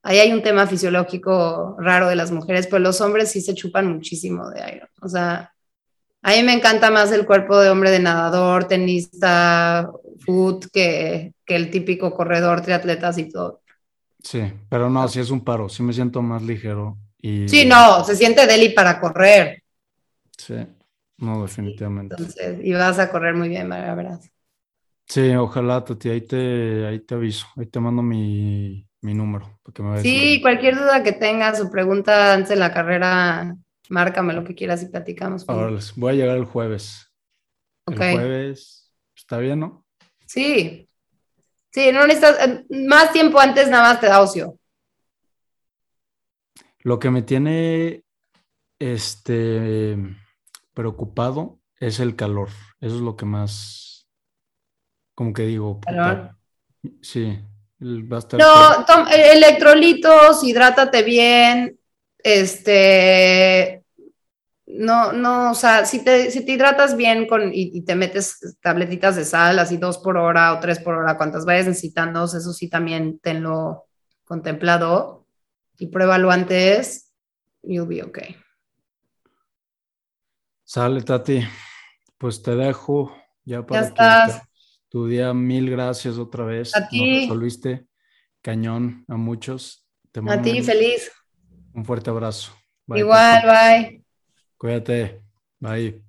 Ahí hay un tema fisiológico raro de las mujeres, pero los hombres sí se chupan muchísimo de Iron. O sea, a mí me encanta más el cuerpo de hombre de nadador, tenista, foot, que, que el típico corredor, triatletas y todo. Sí, pero no, sí es un paro, sí me siento más ligero. Y... Sí, no, se siente deli para correr. Sí, no, definitivamente. Entonces, y vas a correr muy bien, la verdad. Sí, ojalá, Tati, ahí te, ahí te aviso, ahí te mando mi, número. sí, cualquier duda que tengas o pregunta antes de la carrera, márcame lo que quieras y platicamos. Ahora voy a llegar el jueves. El jueves, ¿está bien, no? Sí. Sí, no necesitas, eh, más tiempo antes nada más te da ocio. Lo que me tiene, este, preocupado es el calor. Eso es lo que más, como que digo, sí, va a estar... No, electrolitos, hidrátate bien, este, no, no, o sea, si te, si te hidratas bien con, y, te metes tabletitas de sal, así dos por hora o tres por hora, cuantas vayas necesitando, eso sí también tenlo contemplado y pruébalo antes, you'll be okay. Sale, Tati. Pues te dejo ya para ya estás. tu día. Mil gracias otra vez. A ti. resolviste cañón a muchos. Te a ti, feliz. Un fuerte abrazo. Igual, bye. Cuídate. Bye.